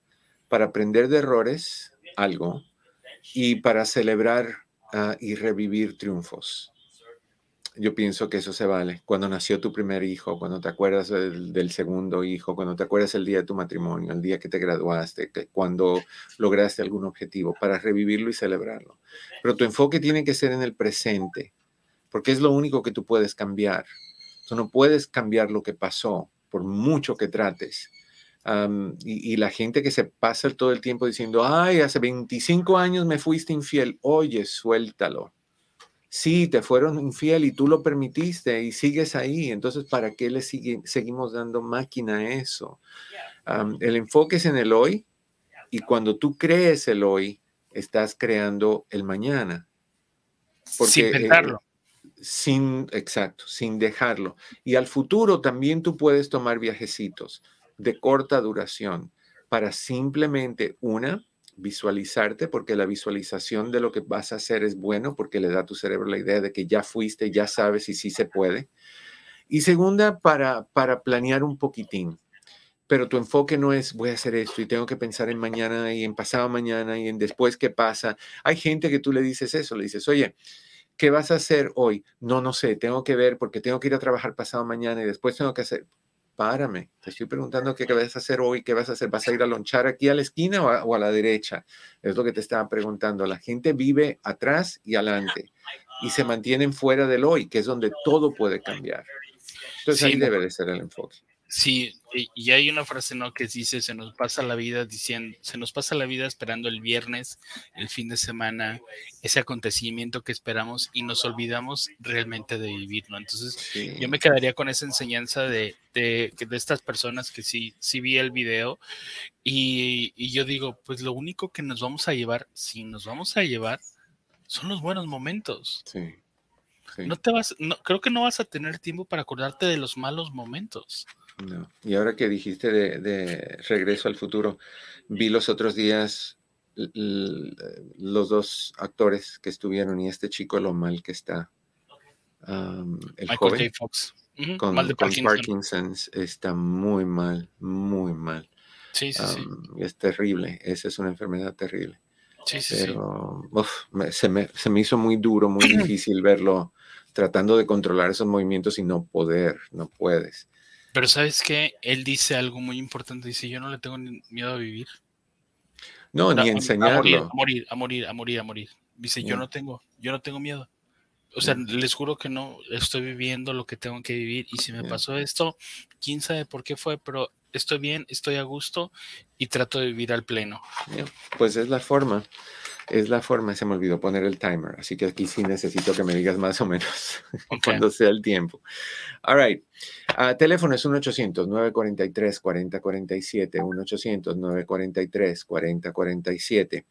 para aprender de errores algo y para celebrar ah, y revivir triunfos. Yo pienso que eso se vale. Cuando nació tu primer hijo, cuando te acuerdas del, segundo hijo, cuando te acuerdas el día de tu matrimonio, el día que te graduaste, cuando lograste algún objetivo, para revivirlo y celebrarlo. Pero tu enfoque tiene que ser en el presente, porque es lo único que tú puedes cambiar. Tú no puedes cambiar lo que pasó, por mucho que trates y, la gente que se pasa todo el tiempo diciendo, ay, hace 25 años me fuiste infiel, oye, suéltalo. Sí, te fueron infiel y tú lo permitiste y sigues ahí. Entonces, ¿para qué le seguimos dando máquina a eso? el enfoque es en el hoy y cuando tú crees el hoy, estás creando el mañana. sin pensarlo. Eh, sin, exacto, sin dejarlo. Y al futuro también tú puedes tomar viajecitos de corta duración para simplemente una, visualizarte, porque la visualización de lo que vas a hacer es bueno, porque le da a tu cerebro la idea de que ya fuiste, ya sabes y sí se puede. Y segunda, para, para planear un poquitín. Pero tu enfoque no es voy a hacer esto y tengo que pensar en mañana y en pasado mañana y en después qué pasa. Hay gente que tú le dices eso, le dices, oye, ¿qué vas a hacer hoy? No, no sé, tengo que ver porque tengo que ir a trabajar pasado mañana y después tengo que hacer párame, te estoy preguntando qué, vas a hacer hoy, qué vas a hacer, vas a ir a lonchar aquí a la esquina o a, la derecha, es lo que te estaba preguntando. La gente vive atrás y adelante y se mantienen fuera del hoy, que es donde todo puede cambiar. Entonces ahí debe de ser el enfoque. Sí, y hay una frase no que dice se nos pasa la vida diciendo, se nos pasa la vida esperando el viernes, el fin de semana, ese acontecimiento que esperamos y nos olvidamos realmente de vivirlo. Entonces, yo me quedaría con esa enseñanza de, de, de, estas personas que sí, sí vi el video y, y yo digo, pues lo único que nos vamos a llevar, si nos vamos a llevar, son los buenos momentos. Sí. No te vas, no, creo que no vas a tener tiempo para acordarte de los malos momentos. No. Y ahora que dijiste de, Regreso al Futuro, vi los otros días los dos actores que estuvieron y este chico lo mal que está. el joven Fox. con, Parkinson's está muy mal, muy mal. Sí, sí, sí. Es terrible, esa es una enfermedad terrible. Sí, sí, Pero se, me, se, me, hizo muy duro, muy difícil verlo tratando de controlar esos movimientos y no poder, no puedes. Pero sabes qué, él dice algo muy importante, dice, yo no le tengo miedo a vivir. No, ni enseñarlo. A morir, a morir, a morir, a morir, Dice, yo no tengo, yo no tengo miedo. O sea, les juro que no estoy viviendo lo que tengo que vivir. Y si me pasó esto, quién sabe por qué fue, pero estoy bien, estoy a gusto y trato de vivir al pleno. Pues es la forma. Es la forma, se me olvidó poner el timer, así que aquí sí necesito que me digas más o menos cuando sea el tiempo. All right. Uh, teléfono es 1-800-943-4047, 1-800-943-4047.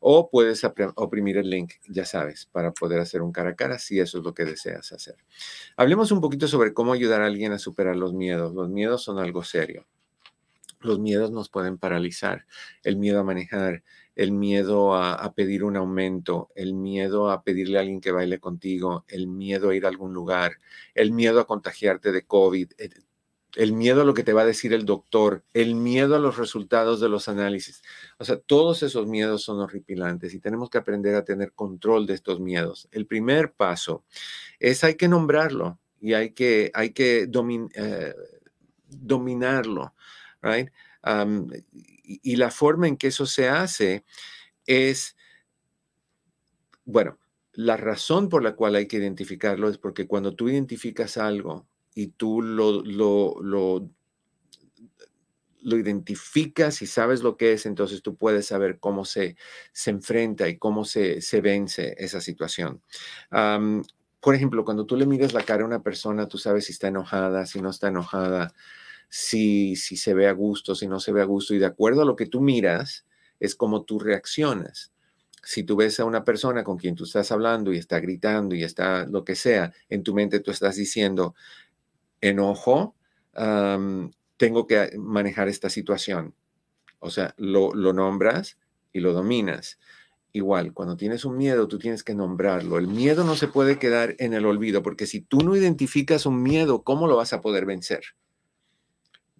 O puedes oprimir el link, ya sabes, para poder hacer un cara a cara si eso es lo que deseas hacer. Hablemos un poquito sobre cómo ayudar a alguien a superar los miedos. Los miedos son algo serio. Los miedos nos pueden paralizar. El miedo a manejar, el miedo a, pedir un aumento, el miedo a pedirle a alguien que baile contigo, el miedo a ir a algún lugar, el miedo a contagiarte de COVID, eh, el miedo a lo que te va a decir el doctor, el miedo a los resultados de los análisis. O sea, todos esos miedos son horripilantes y tenemos que aprender a tener control de estos miedos. El primer paso es hay que nombrarlo y hay que, hay que eh, dominarlo right? Y, la forma en que eso se hace es, bueno, la razón por la cual hay que identificarlo es porque cuando tú identificas algo y tú lo, lo, lo, lo identificas y sabes lo que es, entonces tú puedes saber cómo se, se enfrenta y cómo se, se vence esa situación. por ejemplo, cuando tú le miras la cara a una persona, tú sabes si está enojada, si no está enojada, si, si se ve a gusto, si no se ve a gusto, y de acuerdo a lo que tú miras, es como tú reaccionas. Si tú ves a una persona con quien tú estás hablando y está gritando y está lo que sea, en tu mente tú estás diciendo, enojo, tengo que manejar esta situación. O sea, lo, lo nombras y lo dominas. Igual, cuando tienes un miedo, tú tienes que nombrarlo. El miedo no se puede quedar en el olvido, porque si tú no identificas un miedo, ¿cómo lo vas a poder vencer?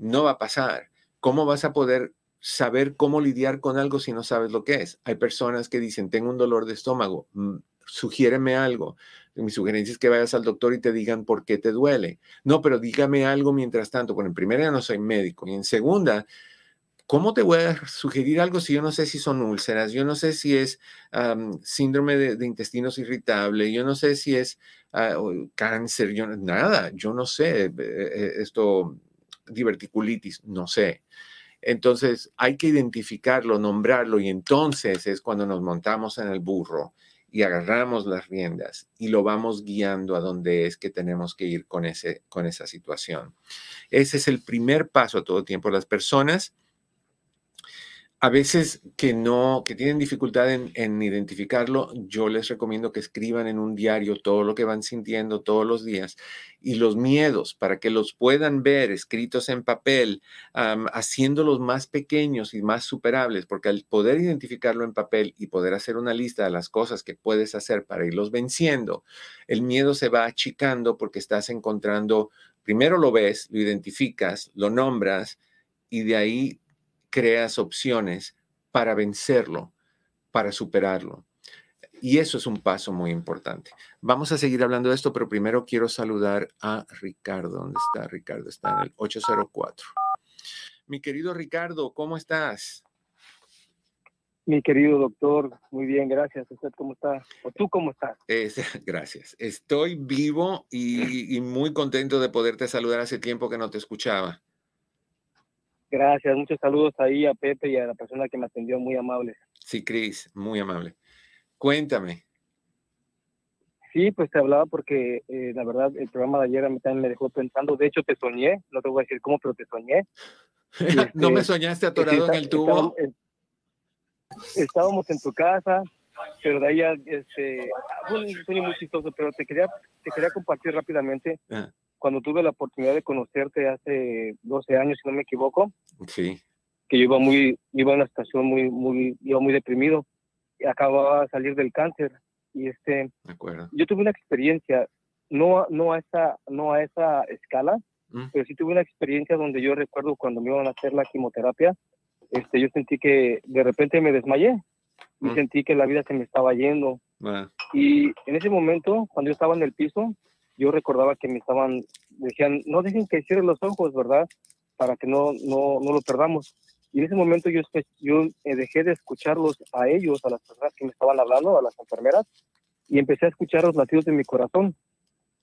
No va a pasar. ¿Cómo vas a poder saber cómo lidiar con algo si no sabes lo que es? Hay personas que dicen, tengo un dolor de estómago, mm, sugiéreme algo. Mi sugerencia es que vayas al doctor y te digan por qué te duele. No, pero dígame algo mientras tanto. Bueno, en primera no soy médico y en segunda, ¿cómo te voy a sugerir algo si yo no sé si son úlceras? Yo no sé si es síndrome de, intestinos irritable, yo no sé si es ah, cáncer, yo nada, yo no sé eh, eh, esto diverticulitis, no sé. Entonces hay que identificarlo, nombrarlo y entonces es cuando nos montamos en el burro y agarramos las riendas y lo vamos guiando a donde es que tenemos que ir con, ese, con esa situación. Ese es el primer paso a todo tiempo. Las personas a veces que no, que tienen dificultad en, identificarlo, yo les recomiendo que escriban en un diario todo lo que van sintiendo todos los días y los miedos para que los puedan ver escritos en papel, haciéndolos más pequeños y más superables, porque al poder identificarlo en papel y poder hacer una lista de las cosas que puedes hacer para irlos venciendo, el miedo se va achicando porque estás encontrando, primero lo ves, lo identificas, lo nombras y de ahí creas opciones para vencerlo, para superarlo. Y eso es un paso muy importante. Vamos a seguir hablando de esto, pero primero quiero saludar a Ricardo. ¿Dónde está Ricardo? Está en el 804. Mi querido Ricardo, ¿cómo estás? Mi querido doctor, muy bien, gracias. ¿Usted cómo está? ¿O tú cómo estás? gracias. Estoy vivo y, y muy contento de poderte saludar hace tiempo que no te escuchaba. Gracias, muchos saludos ahí a Pepe y a la persona que me atendió, muy amable. Sí, Cris, muy amable. Cuéntame. Sí, pues te hablaba porque eh, la verdad el programa de ayer a mí también me dejó pensando. De hecho, te soñé, no te voy a decir cómo, pero te soñé. ¿No me este, soñaste atorado en el tubo? Estábamos, en tu casa, pero de ahí este, fue un sueño muy chistoso, pero te quería, te quería compartir rápidamente. Ah cuando tuve la oportunidad de conocerte hace 12 años, si no me equivoco. Sí. Que yo iba muy, iba en una situación muy, muy, iba muy deprimido. Y acababa de salir del cáncer. Y este, de acuerdo. yo tuve una experiencia, no, no, a, esa, no a esa escala, mm. pero sí tuve una experiencia donde yo recuerdo cuando me iban a hacer la quimioterapia, este, yo sentí que de repente me desmayé y mm. sentí que la vida se me estaba yendo. Ah. Y en ese momento, cuando yo estaba en el piso, yo recordaba que me estaban, decían, no dejen que cierre los ojos, ¿verdad? Para que no, no, no lo perdamos. Y en ese momento yo, yo eh, dejé de escucharlos a ellos, a las personas que me estaban hablando, a las enfermeras, y empecé a escuchar los latidos de mi corazón.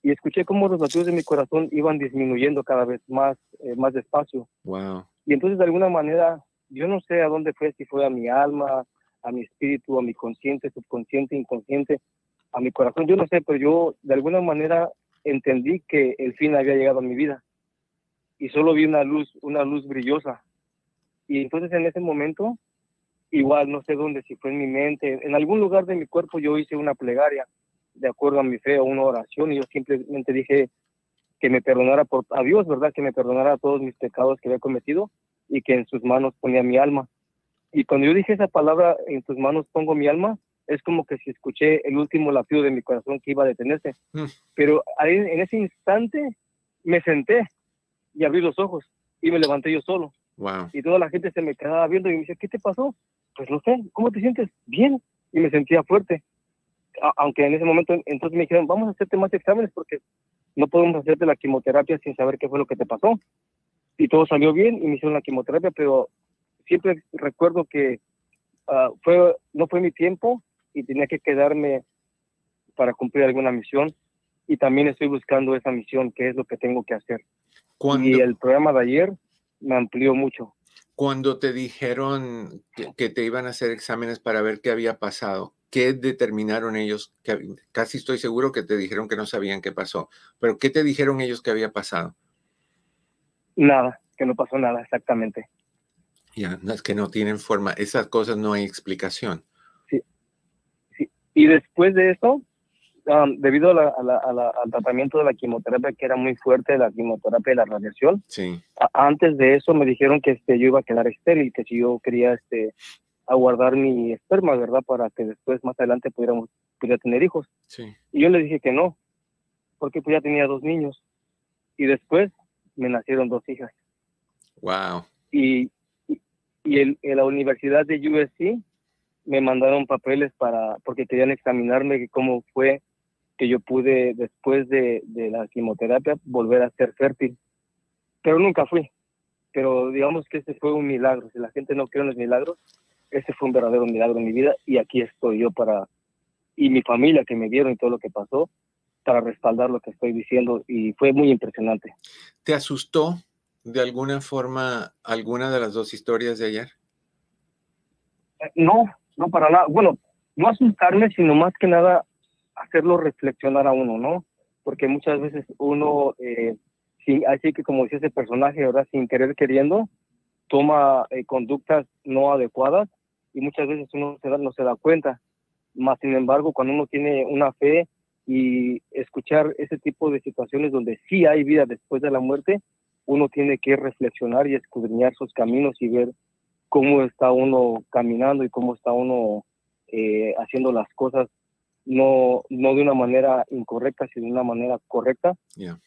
Y escuché cómo los latidos de mi corazón iban disminuyendo cada vez más, eh, más despacio. Wow. Y entonces de alguna manera, yo no sé a dónde fue, si fue a mi alma, a mi espíritu, a mi consciente, subconsciente, inconsciente, a mi corazón. Yo no sé, pero yo de alguna manera entendí que el fin había llegado a mi vida y solo vi una luz, una luz brillosa. Y entonces en ese momento, igual no sé dónde, si fue en mi mente, en algún lugar de mi cuerpo yo hice una plegaria de acuerdo a mi fe o una oración y yo simplemente dije que me perdonara por, a Dios, ¿verdad? Que me perdonara todos mis pecados que había cometido y que en sus manos ponía mi alma. Y cuando yo dije esa palabra, en tus manos pongo mi alma, es como que si escuché el último latido de mi corazón que iba a detenerse. Mm. Pero ahí, en ese instante me senté y abrí los ojos y me levanté yo solo. Y toda la gente se me quedaba viendo y me dice, ¿qué te pasó? Pues no sé, ¿cómo te sientes? Bien. Y me sentía fuerte. aunque en ese momento, entonces me dijeron, vamos a hacerte más exámenes porque no podemos hacerte la quimioterapia sin saber qué fue lo que te pasó. Y todo salió bien y me hicieron la quimioterapia, pero siempre recuerdo que ah, fue, no fue mi tiempo y tenía que quedarme para cumplir alguna misión y también estoy buscando esa misión, que es lo que tengo que hacer. y el programa de ayer me amplió mucho. Cuando te dijeron que, te iban a hacer exámenes para ver qué había pasado, ¿qué determinaron ellos? Que, casi estoy seguro que te dijeron que no sabían qué pasó, pero ¿qué te dijeron ellos que había pasado? Nada, que no pasó nada, exactamente. Ya, es que no tienen forma, esas cosas no hay explicación. Y después de eso, debido al tratamiento de la quimioterapia, que era muy fuerte, la quimioterapia y la radiación, sí. antes de eso me dijeron que este, yo iba a quedar estéril, que si yo quería este, aguardar mi esperma, ¿verdad? Para que después, más adelante, pudiéramos, pudiera tener hijos. Sí. Y yo le dije que no, porque pues ya tenía dos niños. Y después me nacieron dos hijas. Wow. Y, y en, la Universidad de USC me mandaron papeles para, porque querían examinarme cómo fue que yo pude, después de, de la quimioterapia, volver a ser fértil. Pero nunca fui. Pero digamos que ese fue un milagro. Si la gente no cree en los milagros, ese fue un verdadero milagro en mi vida y aquí estoy yo para, y mi familia que me vieron y todo lo que pasó, para respaldar lo que estoy diciendo y fue muy impresionante. ¿Te asustó de alguna forma alguna de las dos historias de ayer? No, no para nada. Bueno, no asustarme, sino más que nada hacerlo reflexionar a uno, ¿no? Porque muchas veces uno, eh, así que como decía ese personaje, ¿verdad? Sin querer queriendo, toma eh, conductas no adecuadas y muchas veces uno se da, no se da cuenta. Más sin embargo, cuando uno tiene una fe y escuchar ese tipo de situaciones donde sí hay vida después de la muerte, uno tiene que reflexionar y escudriñar sus caminos y ver cómo está uno caminando y cómo está uno eh, haciendo las cosas no, no de una manera incorrecta, sino de una manera correcta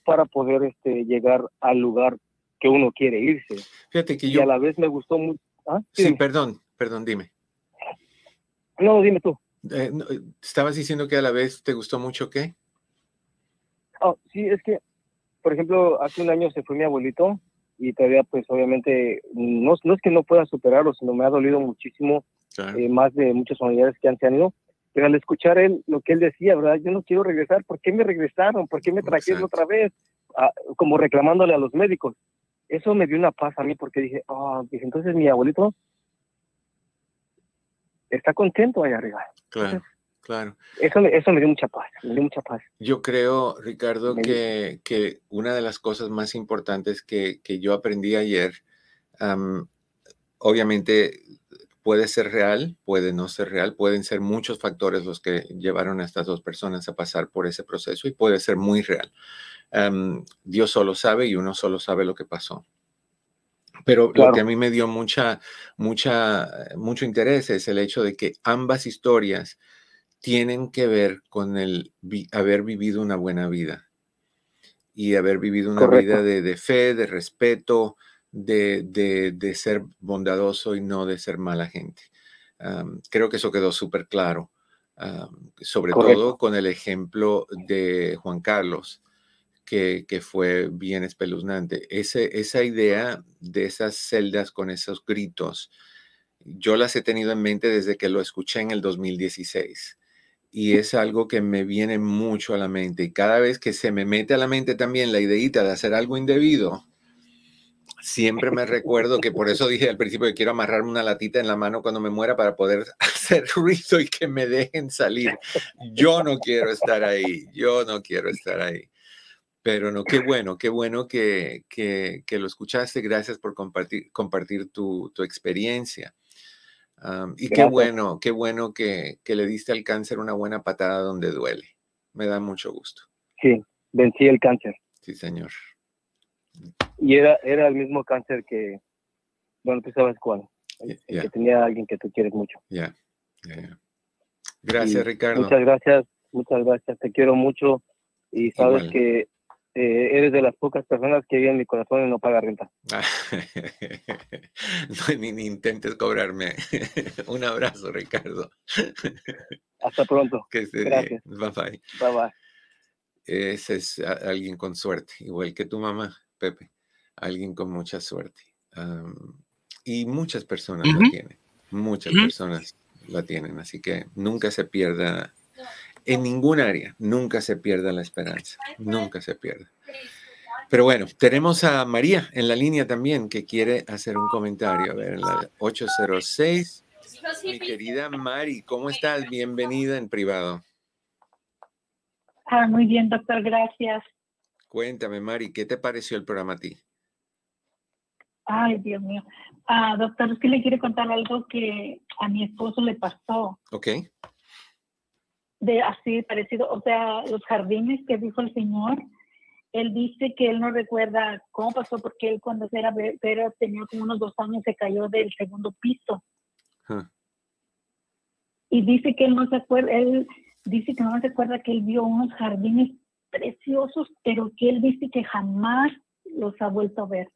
para poder este, llegar al lugar que uno quiere irse. Fíjate que yo... Y a la vez me gustó mucho... ¿Ah? Sí, perdón, perdón, dime. No, dime tú. Eh, estabas diciendo que a la vez te gustó mucho qué? Oh, sí, es que por ejemplo, hace un año se fue mi abuelito y todavía pues obviamente no, no es que no pueda superarlo, sino me ha dolido muchísimo, eh, más de muchos familiares que han tenido, pero al escuchar él, lo que él decía, ¿verdad? Yo no quiero regresar, ¿por qué me regresaron? ¿Por qué me trajeron otra vez? Ah, como reclamándole a los médicos. Eso me dio una paz a mí porque dije, ah, dije, entonces mi abuelito está contento allá arriba. Claro. Claro. Eso, eso me dio mucha paz, me dio mucha paz. Yo creo, Ricardo, que, que, una de las cosas más importantes que, que yo aprendí ayer, obviamente puede ser real, puede no ser real, pueden ser muchos factores los que llevaron a estas dos personas a pasar por ese proceso y puede ser muy real. Dios solo sabe y uno solo sabe lo que pasó. Pero lo que a mí me dio mucha, mucha, mucho interés es el hecho de que ambas historias tienen que ver con el haber vivido una buena vida y haber vivido una vida de, fe, de respeto, de, ser bondadoso y no de ser mala gente. creo que eso quedó súper claro, sobre todo con el ejemplo de Juan Carlos, que, fue bien espeluznante. Ese, esa idea de esas celdas con esos gritos, yo las he tenido en mente desde que lo escuché en el 2016 y es algo que me viene mucho a la mente. Y cada vez que se me mete a la mente también la ideita de hacer algo indebido, Siempre me recuerdo que por eso dije al principio que quiero amarrarme una latita en la mano cuando me muera para poder hacer ruido y que me dejen salir. Yo no quiero estar ahí, yo no quiero estar ahí. Pero no, qué bueno, qué bueno que, que, lo escuchaste. Gracias por compartir, compartir tu, tu experiencia. Y qué bueno, qué bueno que, que le diste al cáncer una buena patada donde duele. Me da mucho gusto. Sí, vencí el cáncer. Sí, señor. Y era, era el mismo cáncer que, bueno, tú sabes cuál, que tenía alguien que tú quieres mucho. Ya, Gracias, Ricardo. Muchas gracias, muchas gracias. Te quiero mucho y sabes que eh, eres de las pocas personas que viven en mi corazón y no paga renta. no, ni, ni, intentes cobrarme. Un abrazo, Ricardo. Hasta pronto. Que Gracias. Bye bye. Bye bye. Ese es alguien con suerte, igual que tu mamá. Pepe, alguien con mucha suerte. y muchas personas la tienen, muchas personas la tienen, así que nunca se pierda, en ningún área, nunca se pierda la esperanza, nunca se pierda. Pero bueno, tenemos a María en la línea también que quiere hacer un comentario. A ver, en la 806. Mi querida Mari, ¿cómo estás? Bienvenida en privado. Ah, muy bien, doctor, gracias. Cuéntame, Mari, ¿qué te pareció el programa a ti? Ay, Dios mío. Ah, doctor, es que le quiero contar algo que a mi esposo le pasó. Ok. De así parecido, o sea, los jardines que dijo el señor, él dice que él no recuerda cómo pasó porque él cuando era, era tenía como unos dos años se cayó del segundo piso. Y dice que él no se acuerda, él dice que no se acuerda que él vio unos jardines preciosos, pero que él dice que jamás los ha vuelto a ver.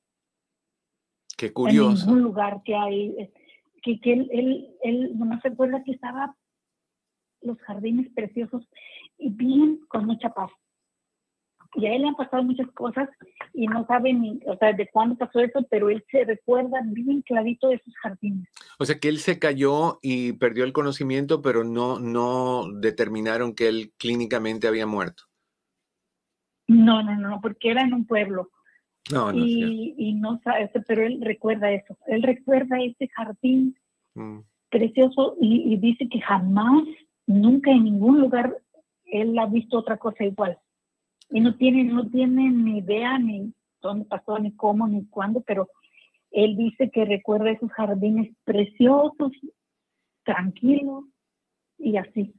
Qué curioso. En ningún lugar que hay, que, que él, él, él nomás se acuerda que estaba los jardines preciosos y bien con mucha paz. Y a él le han pasado muchas cosas y no sabe ni, o sea, de cuándo pasó eso, pero él se recuerda bien clarito de esos jardines. O sea, que él se cayó y perdió el conocimiento, pero no, no determinaron que él clínicamente había muerto. No, no, no, porque era en un pueblo. No, no. Y, y no sabe, pero él recuerda eso. Él recuerda ese jardín mm. precioso y, dice que jamás, nunca en ningún lugar él ha visto otra cosa igual. Y no tiene, no tiene ni idea ni dónde pasó, ni cómo, ni cuándo, pero él dice que recuerda esos jardines preciosos, tranquilos y así.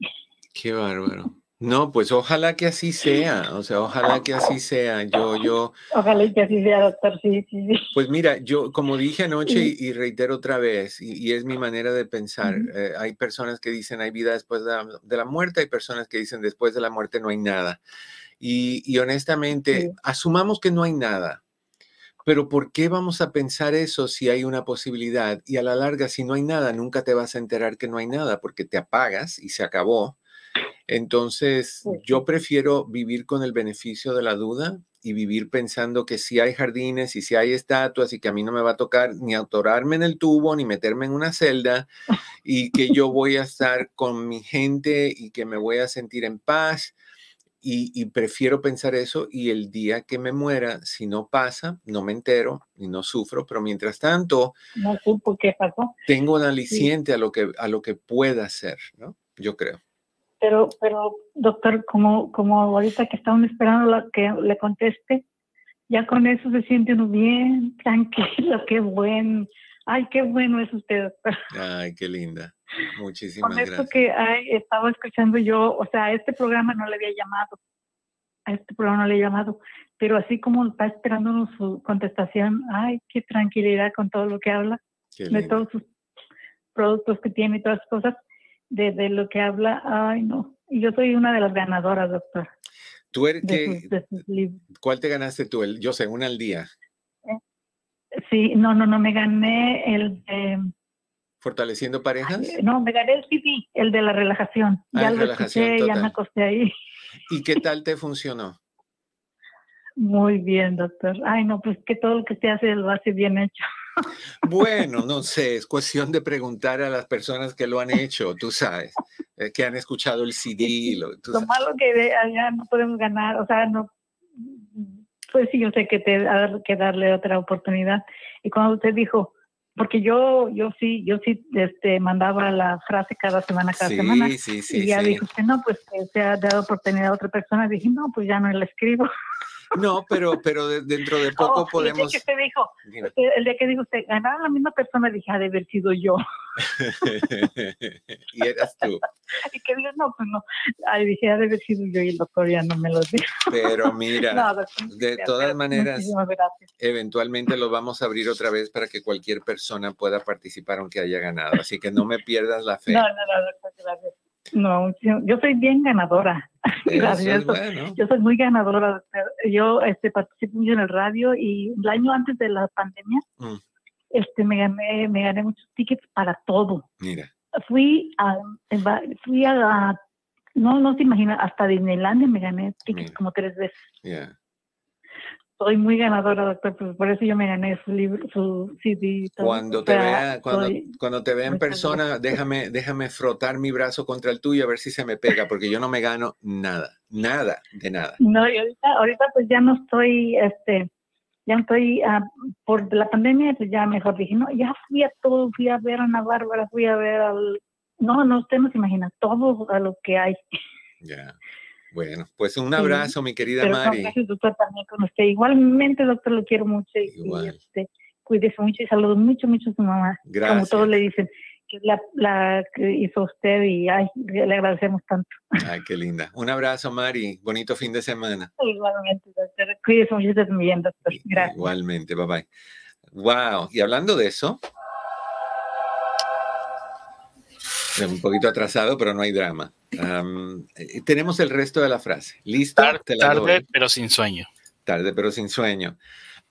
Qué bárbaro. No, pues ojalá que así sea, o sea, ojalá que así sea. Yo, yo. Ojalá que así sea, doctor, sí, sí, sí. Pues mira, yo, como dije anoche y, reitero otra vez, y, es mi manera de pensar, eh, hay personas que dicen hay vida después de la, muerte, hay personas que dicen después de la muerte no hay nada. Y, honestamente, asumamos que no hay nada, pero ¿por qué vamos a pensar eso si hay una posibilidad? Y a la larga, si no hay nada, nunca te vas a enterar que no hay nada, porque te apagas y se acabó entonces, yo prefiero vivir con el beneficio de la duda y vivir pensando que si hay jardines y si hay estatuas y que a mí no me va a tocar ni autorarme en el tubo ni meterme en una celda y que yo voy a estar con mi gente y que me voy a sentir en paz. Y, prefiero pensar eso y el día que me muera, si no pasa, no me entero y no sufro, pero mientras tanto, no supo qué pasó. Tengo un aliciente a, lo que, a lo que pueda hacer, ¿no? Yo creo. Pero, pero doctor, como, como ahorita que estamos esperando la que le conteste, ya con eso se siente uno bien tranquilo, qué bueno. Ay, qué bueno es usted, doctor. Ay, qué linda. Muchísimas con gracias. esto que ay, estaba escuchando yo, o sea, a este programa no le había llamado, a este programa no le he llamado, pero así como está esperando su contestación, ay, qué tranquilidad con todo lo que habla, de todos sus productos que tiene y todas las cosas de, lo que habla, ay no, y yo soy una de las ganadoras, doctor. ¿Tú eres que, ¿Cuál te ganaste tú? El, yo sé, una al día. Eh, sí, no, no, no, me gané el de... ¿Fortaleciendo parejas? no, me gané el CD, el de la relajación. Ah, ya lo escuché, ya me acosté ahí. ¿Y qué tal te funcionó? Muy bien, doctor. Ay, no, pues que todo lo que se hace lo hace bien hecho. Bueno, no sé, es cuestión de preguntar a las personas que lo han hecho, tú sabes, eh, que han escuchado el CD. Lo, malo que allá no podemos ganar, o sea, no pues sí, yo sé que te hay que darle otra oportunidad. Y cuando usted dijo, porque yo yo sí yo sí este mandaba la frase cada semana cada semana sí, sí, y ya dijo usted no pues se ha dado oportunidad a otra persona dije no pues ya no la escribo no, pero, pero dentro de poco oh, podemos. El día que dijo, el día que dijo usted, ganaba la misma persona, dije, ha de haber sido yo. y eras tú. y que digo, no, pues no. Ay, dije, ha de haber sido yo y el doctor ya no me lo dijo. pero mira, de todas maneras, eventualmente lo vamos a abrir otra vez para que cualquier persona pueda participar aunque haya ganado. Así que no me pierdas la fe. No, no, no, doctor, gracias. No, yo soy bien ganadora. Gracias. Yo soy muy ganadora. Yo este, participo mucho en el radio y el año antes de la pandemia mm. este, me, gané, me gané muchos tickets para todo. Mira. Fui a, fui a, no, no se imagina, hasta Disneylandia me gané tickets como tres veces soy muy ganadora, doctor, pues por eso yo me gané su libro, su CD. Cuando te vea, cuando, cuando te vea en persona, déjame, déjame frotar mi brazo contra el tuyo a ver si se me pega, porque yo no me gano nada, nada, de nada. No, y ahorita, ahorita pues ya no estoy, este, ya estoy, uh, por la pandemia, pues ya mejor dije, no, ya fui a todo, fui a ver a Ana Bárbara, fui a ver al, no, no, usted no se imagina, todo a lo que hay. Ya. Bueno, pues un abrazo, mi querida Mari. Gracias, doctor, también con usted. Igualmente, doctor, lo quiero mucho. Y, este, cuídese mucho y saludo mucho, mucho a su mamá. Gracias. Como todos le dicen, que la que hizo usted y ay, le agradecemos tanto. Ay, qué linda. Un abrazo, Mari. Bonito fin de semana. Igualmente, doctor. Cuídese mucho también, doctor. Gracias. Igualmente, bye bye. Wow. Y hablando de eso, un poquito atrasado, pero no hay drama. Eh, tenemos el resto de la frase. ¿Listo? Tarde, pero sin sueño. Tarde, pero sin sueño.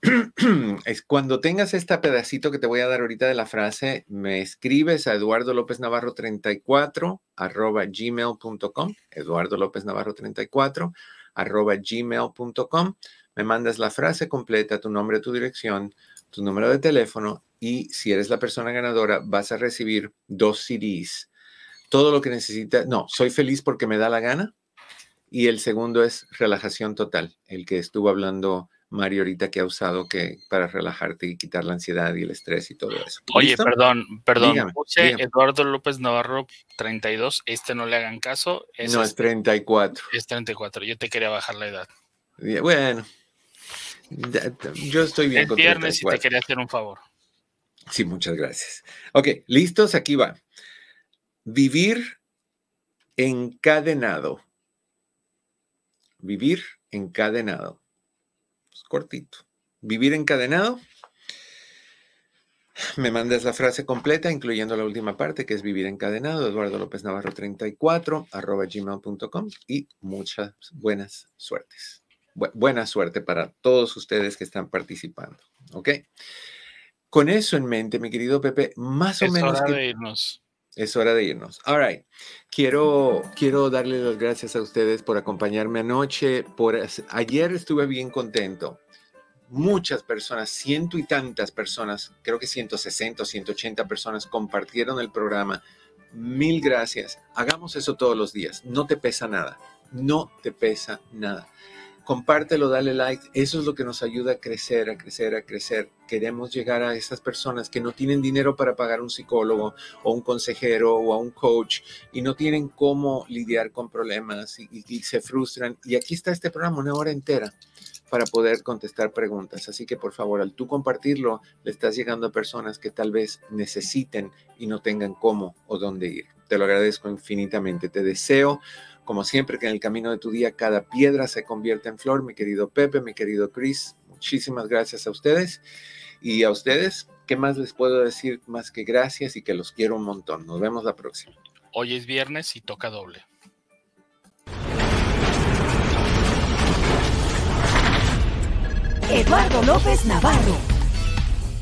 es cuando tengas este pedacito que te voy a dar ahorita de la frase, me escribes a Eduardo López Navarro 34 arroba gmail.com, Eduardo López Navarro 34 arroba gmail.com, me mandas la frase completa, tu nombre, tu dirección, tu número de teléfono y si eres la persona ganadora vas a recibir dos CDs todo lo que necesita. No, soy feliz porque me da la gana. Y el segundo es relajación total, el que estuvo hablando Mario ahorita que ha usado que para relajarte y quitar la ansiedad y el estrés y todo eso. Oye, perdón, perdón. Eduardo López Navarro 32, este no le hagan caso. no, es 34. Es 34, yo te quería bajar la edad. Bueno, yo estoy bien. El viernes y te quería hacer un favor. Sí, muchas gracias. Ok, listos, aquí va. Vivir encadenado. Vivir encadenado. cortito. Vivir encadenado. Me mandas la frase completa, incluyendo la última parte, que es vivir encadenado, Eduardo López Navarro 34, arroba gmail.com y muchas buenas suertes. buena suerte para todos ustedes que están participando. ¿Ok? Con eso en mente, mi querido Pepe, más o menos... Es hora de irnos. All right. Quiero, quiero darle las gracias a ustedes por acompañarme anoche. Por, ayer estuve bien contento. Muchas personas, ciento y tantas personas, creo que 160 o 180 personas compartieron el programa. Mil gracias. Hagamos eso todos los días. No te pesa nada. No te pesa nada compártelo, dale like. Eso es lo que nos ayuda a crecer, a crecer, a crecer. Queremos llegar a esas personas que no tienen dinero para pagar un psicólogo o un consejero o a un coach y no tienen cómo lidiar con problemas y, se frustran. Y aquí está este programa, una hora entera para poder contestar preguntas. Así que por favor, al tú compartirlo, le estás llegando a personas que tal vez necesiten y no tengan cómo o dónde ir. Te lo agradezco infinitamente. Te deseo como siempre que en el camino de tu día cada piedra se convierte en flor, mi querido Pepe, mi querido Chris, muchísimas gracias a ustedes. Y a ustedes, ¿qué más les puedo decir más que gracias y que los quiero un montón? Nos vemos la próxima. Hoy es viernes y toca doble. Eduardo López Navarro